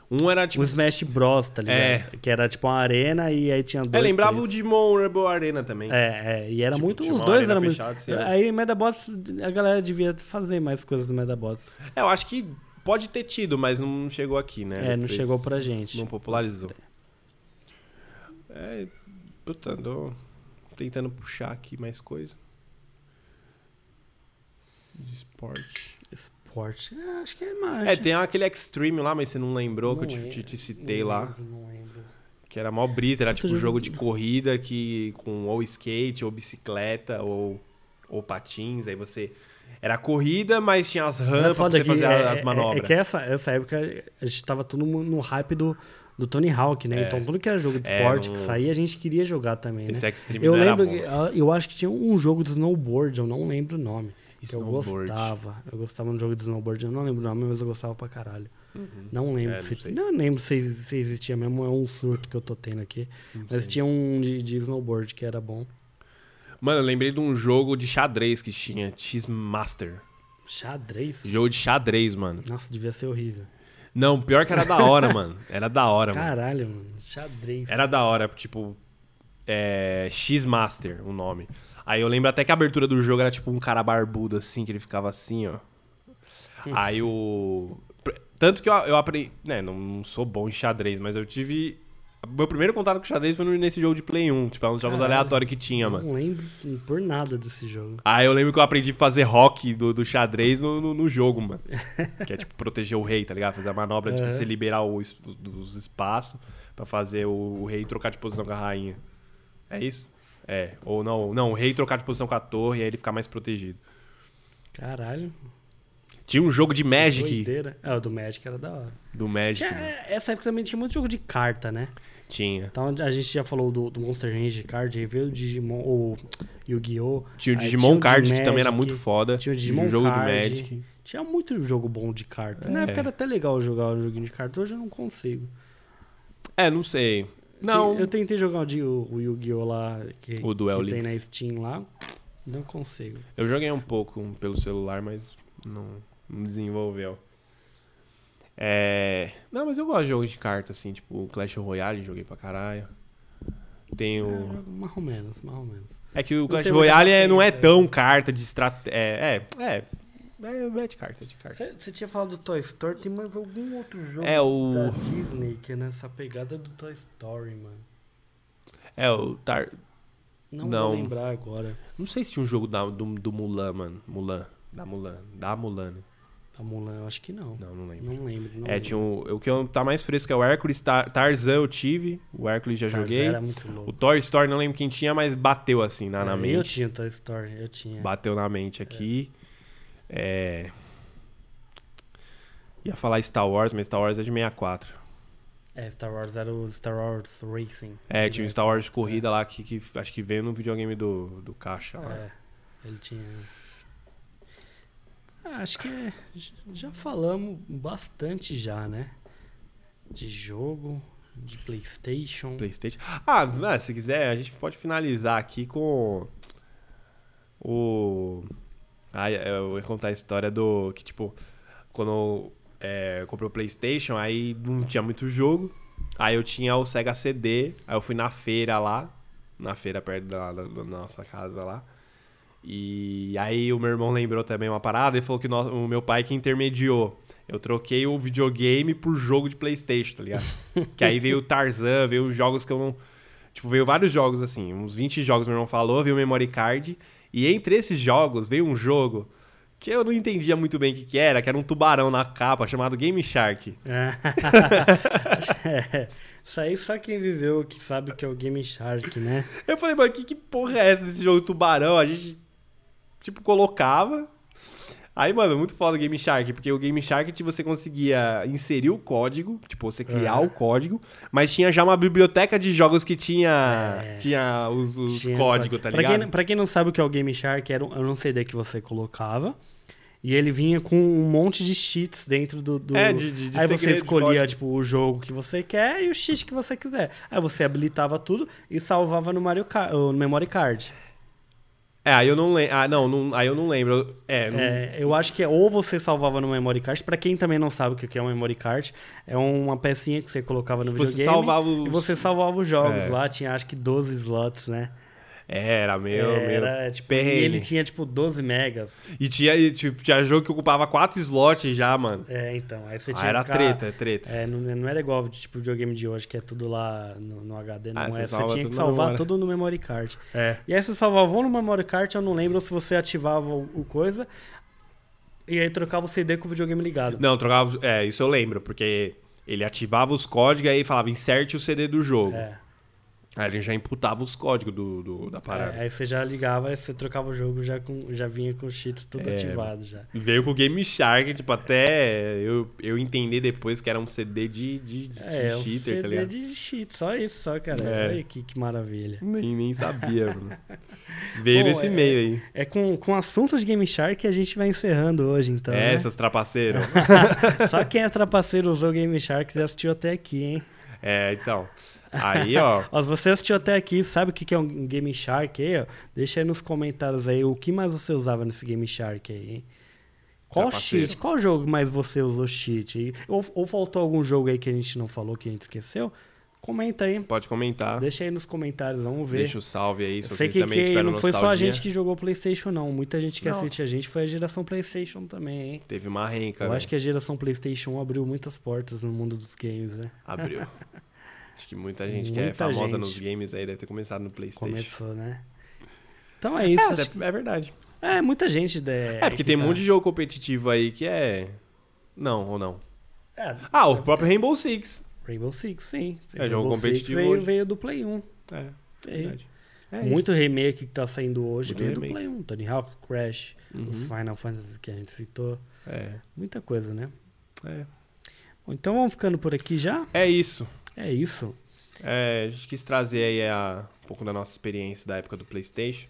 Um era Um tipo. Smash Bros, tá ligado? É. Que era tipo uma arena e aí tinha dois. É, lembrava três. o Digimon Rebel Arena também. É, é, e era Tipo, muito. Os dois eram muito. assim, era- Aí Medabots, a galera devia fazer mais coisas do Medabots. É, eu acho que pode ter tido, mas não chegou aqui, né? É, não Depois chegou pra gente. Não popularizou. É, puta, tô tentando puxar aqui mais coisa. De esporte. Esporte. É, acho que é mais. É, tem aquele Extreme lá, mas você não lembrou que eu te, Não te- te citei não lá. lembro, Não lembro. Que era mó brisa, era tipo Outro jogo jogo- de corrida que com ou skate, ou bicicleta, ou, ou patins. Aí você. Era corrida, mas tinha as É rampas pra você que fazer é- as é- manobras. É, que essa, essa época a gente tava tudo no no hype do, do Tony Hawk, né? É. Então tudo que era jogo de É, esporte não- que saía, a gente queria jogar também, né? Esse Extreme Eu não era lembro, bom. que, ah, eu acho que tinha um jogo de snowboard, eu não lembro o nome. Que eu gostava. Eu gostava de um jogo de snowboard, eu não lembro o nome, mas eu gostava pra caralho. Não lembro É, não se. sei. Não, lembro se, se existia mesmo, é um surto que eu tô tendo aqui. Não Mas sei. tinha um de, de snowboard que era bom. Mano, eu lembrei de um jogo de xadrez que tinha, X-Master. Xadrez? Jogo de xadrez, mano. Nossa, devia ser horrível. Não, pior que era da hora, [laughs] mano. Era da hora, mano. Caralho, mano. Xadrez. Era da hora, tipo. É. X-Master, o nome. Aí eu lembro até que a abertura do jogo era tipo um cara barbudo, assim, que ele ficava assim, ó. Aí o. Tanto que eu, eu aprendi. Né, não, não sou bom em xadrez, mas eu tive. Meu primeiro contato com xadrez foi nesse jogo de Play 1. Tipo, é uns jogos Caralho. aleatórios que tinha, mano. Não lembro por nada desse jogo. Aí eu lembro que eu aprendi a fazer rock do, do xadrez no, no, no jogo, mano. [laughs] que é tipo proteger o rei, tá ligado? Fazer a manobra de Aham. você liberar o, es- os espaços pra fazer o, o rei trocar de posição com a rainha. É isso? É. Ou não, não, o rei trocar de posição com a torre e aí ele ficar mais protegido. Caralho. Tinha um jogo de Magic Doideira. É, o do Magic era da hora. do Magic. Tinha- mano. essa época também tinha muito jogo de carta, né? Tinha. Então a gente já falou do, do Monster Range Card, aí veio o Digimon, ou Yu-Gi-Oh! Tinha o Digimon o de Card, que também era Magic, muito foda. Tinha o Digimon jogo Card. do Magic. Tinha muito jogo bom de carta. Na É. época era até legal jogar um joguinho de carta, hoje eu não consigo. É, não sei. Não. Eu tentei jogar o, o Yu-Gi-Oh! lá, que, O Duel que tem na Steam lá. Não consigo. Eu joguei um pouco pelo celular, mas não, não desenvolveu. É... Não, mas eu gosto de jogos de carta, assim, tipo Clash Royale, joguei pra caralho. Tem É, o... jogo mais ou menos, mais ou menos. É que o Clash Royale é- não é tão carta de estratégia. É, é, é, é, é de carta, é de carta. Você tinha falado do Toy Story, tem mais algum outro jogo É o- da Disney que é nessa pegada do Toy Story, mano. É o Tar... Não, Não. vou lembrar agora. Não sei se tinha um jogo da, do, do Mulan, mano. Mulan. Da Mulan. Da Mulan. né? A Mulan, eu acho que não. Não, não lembro. Não lembro. Não É, lembro. tinha um, o que eu- tá mais fresco é o Hércules, Tar, Tarzan eu tive. O Hércules já Tarzan joguei. Era muito O louco. Toy Story não lembro quem tinha, mas bateu assim na, na É, Eu mente. tinha Toy Story, eu tinha. Bateu na mente aqui. É. Ia falar Star Wars, mas Star Wars é de 64. É, Star Wars era o Star Wars Racing. É, tinha um Star Wars de corrida lá que, que acho que veio no videogame do, do Caixa lá. É, ele tinha. Ah, acho que é- já falamos bastante já, né? De jogo, de PlayStation. Playstation. Ah, ah, se quiser, a gente pode finalizar aqui com o. Ah, eu ia contar a história do. Que, tipo, quando é, eu comprei o Playstation, aí não tinha muito jogo. Aí eu tinha o Sega CD, aí eu fui na feira lá, na feira perto da, da- da nossa casa lá. E aí o meu irmão lembrou também uma parada e falou que no- o meu pai que intermediou. Eu troquei o videogame por jogo de Playstation, tá ligado? [laughs] que aí veio o Tarzan, veio os jogos que eu não. Tipo, veio vários jogos assim, uns 20 jogos meu irmão falou, veio o memory card. E entre esses jogos veio um jogo que eu não entendia muito bem o que, que era, que era um tubarão na capa chamado Game Shark. é, [laughs] isso aí só quem viveu que sabe que é o Game Shark, né? Eu falei, mano, que, que porra é essa desse jogo tubarão? A gente, tipo, colocava. Aí, mano, muito foda o Game Shark, porque o Game Shark você conseguia inserir o código, tipo, você criar Aham. o código, mas tinha já uma biblioteca de jogos que tinha, É. tinha os, os Tinha códigos, tá pra ligado? Quem, pra quem não sabe o que é o Game Shark, era um, era um CD que você colocava. E ele vinha com um monte de cheats dentro do. do- É, de- de- de Aí você segredo escolhia, tipo, o jogo que você quer e o cheat que você quiser. Aí você habilitava tudo e salvava no, Mario Kart, no Memory Card. É, aí eu não lembro. Ah, não, não- aí eu não lembro. É, não- É, eu acho que é ou você salvava no Memory Card. Pra quem também não sabe o que é um Memory Card, é uma pecinha que você colocava no Você videogame. salvava os- E você salvava os jogos É. lá. Tinha acho que 12 slots, né? Era meu, Era, meu. tipo, e ele tinha tipo 12 megas. E tinha, e, tipo, tinha jogo que ocupava quatro slots já, mano. É, então. Aí você tinha Ah, era ficar- treta, é treta. É, não, não era igual tipo, o videogame de hoje, que é tudo lá no, no HD, não Ah, é. você Você tinha que salvar tudo no memory card. É. E aí você salvava ou no memory card, eu não lembro se você ativava o, o coisa, e aí trocava o CD com o videogame ligado. Não, trocava. É, isso eu lembro, porque ele ativava os códigos e aí falava inserte o CD do jogo. É. Aí ele já imputava os códigos do, do- da parada. É, aí você já ligava, aí você trocava o jogo, já, com, já vinha com os cheats tudo É. ativado já. Veio com o Game Shark, tipo, até eu, eu entender depois que era um CD de, de, de É, um cheater, CD tá ligado? de cheat, só isso, só, cara. É. Olha que, que maravilha. Nem, nem sabia, mano. Veio Bom, nesse é- meio aí. É com, com assuntos de Game Shark que a gente vai encerrando hoje, então. é, né? seus trapaceiros. [laughs] Só quem é trapaceiro usou Game Shark já assistiu até aqui, hein? é, então. Aí, ó. Se você assistiu até aqui, sabe o que é um Game Shark aí, ó? Deixa aí nos comentários aí o que mais você usava nesse Game Shark aí, hein? Qual Trapaceiro. cheat? Qual jogo mais você usou cheat? Ou, ou faltou algum jogo aí que a gente não falou, que a gente esqueceu? Comenta aí. Pode comentar. Deixa aí nos comentários, vamos ver. Deixa o salve aí, Eu se sei vocês que, também que tiveram não foi só a nostalgia. gente que jogou PlayStation, não. Muita gente que Não. assiste a gente foi a geração PlayStation também, hein? Teve uma renca, Eu acho que a geração PlayStation abriu muitas portas no mundo dos games, né? Abriu. [laughs] Acho que muita gente que é Muita famosa gente. nos games aí deve ter começado no Playstation. Começou, né? Então é isso. É, acho que- é verdade. É, muita gente. De, É, porque que tem um tá- monte de jogo competitivo aí que é. Não, ou não. É, Ah, o próprio Rainbow Six. Rainbow Six, sim. É, jogo Rainbow Six competitivo veio, hoje. veio do Play 1. É, Veio. verdade. É Muito remake que tá saindo hoje Muito veio do remake. Play 1. Tony Hawk, Crash, Uhum. os Final Fantasy que a gente citou. isso. É, Muita coisa, né? é. Bom, então vamos ficando por aqui já? É isso. É isso. É, a gente quis trazer aí a- um pouco da nossa experiência da época do PlayStation.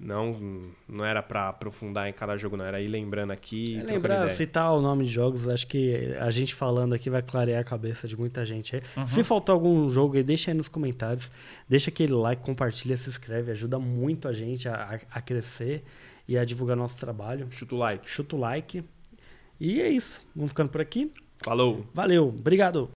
Não, não era pra aprofundar em cada jogo, não. Era ir lembrando aqui. É lembrar, citar o nome de jogos, acho que a gente falando aqui vai clarear a cabeça de muita gente. Uhum. Se faltou algum jogo deixa aí nos comentários. Deixa aquele like, compartilha, se inscreve. Ajuda muito a gente a, a- a crescer e a divulgar nosso trabalho. Chuta o like. Chuta o like. E é isso. Vamos ficando por aqui. Falou! Valeu. Obrigado.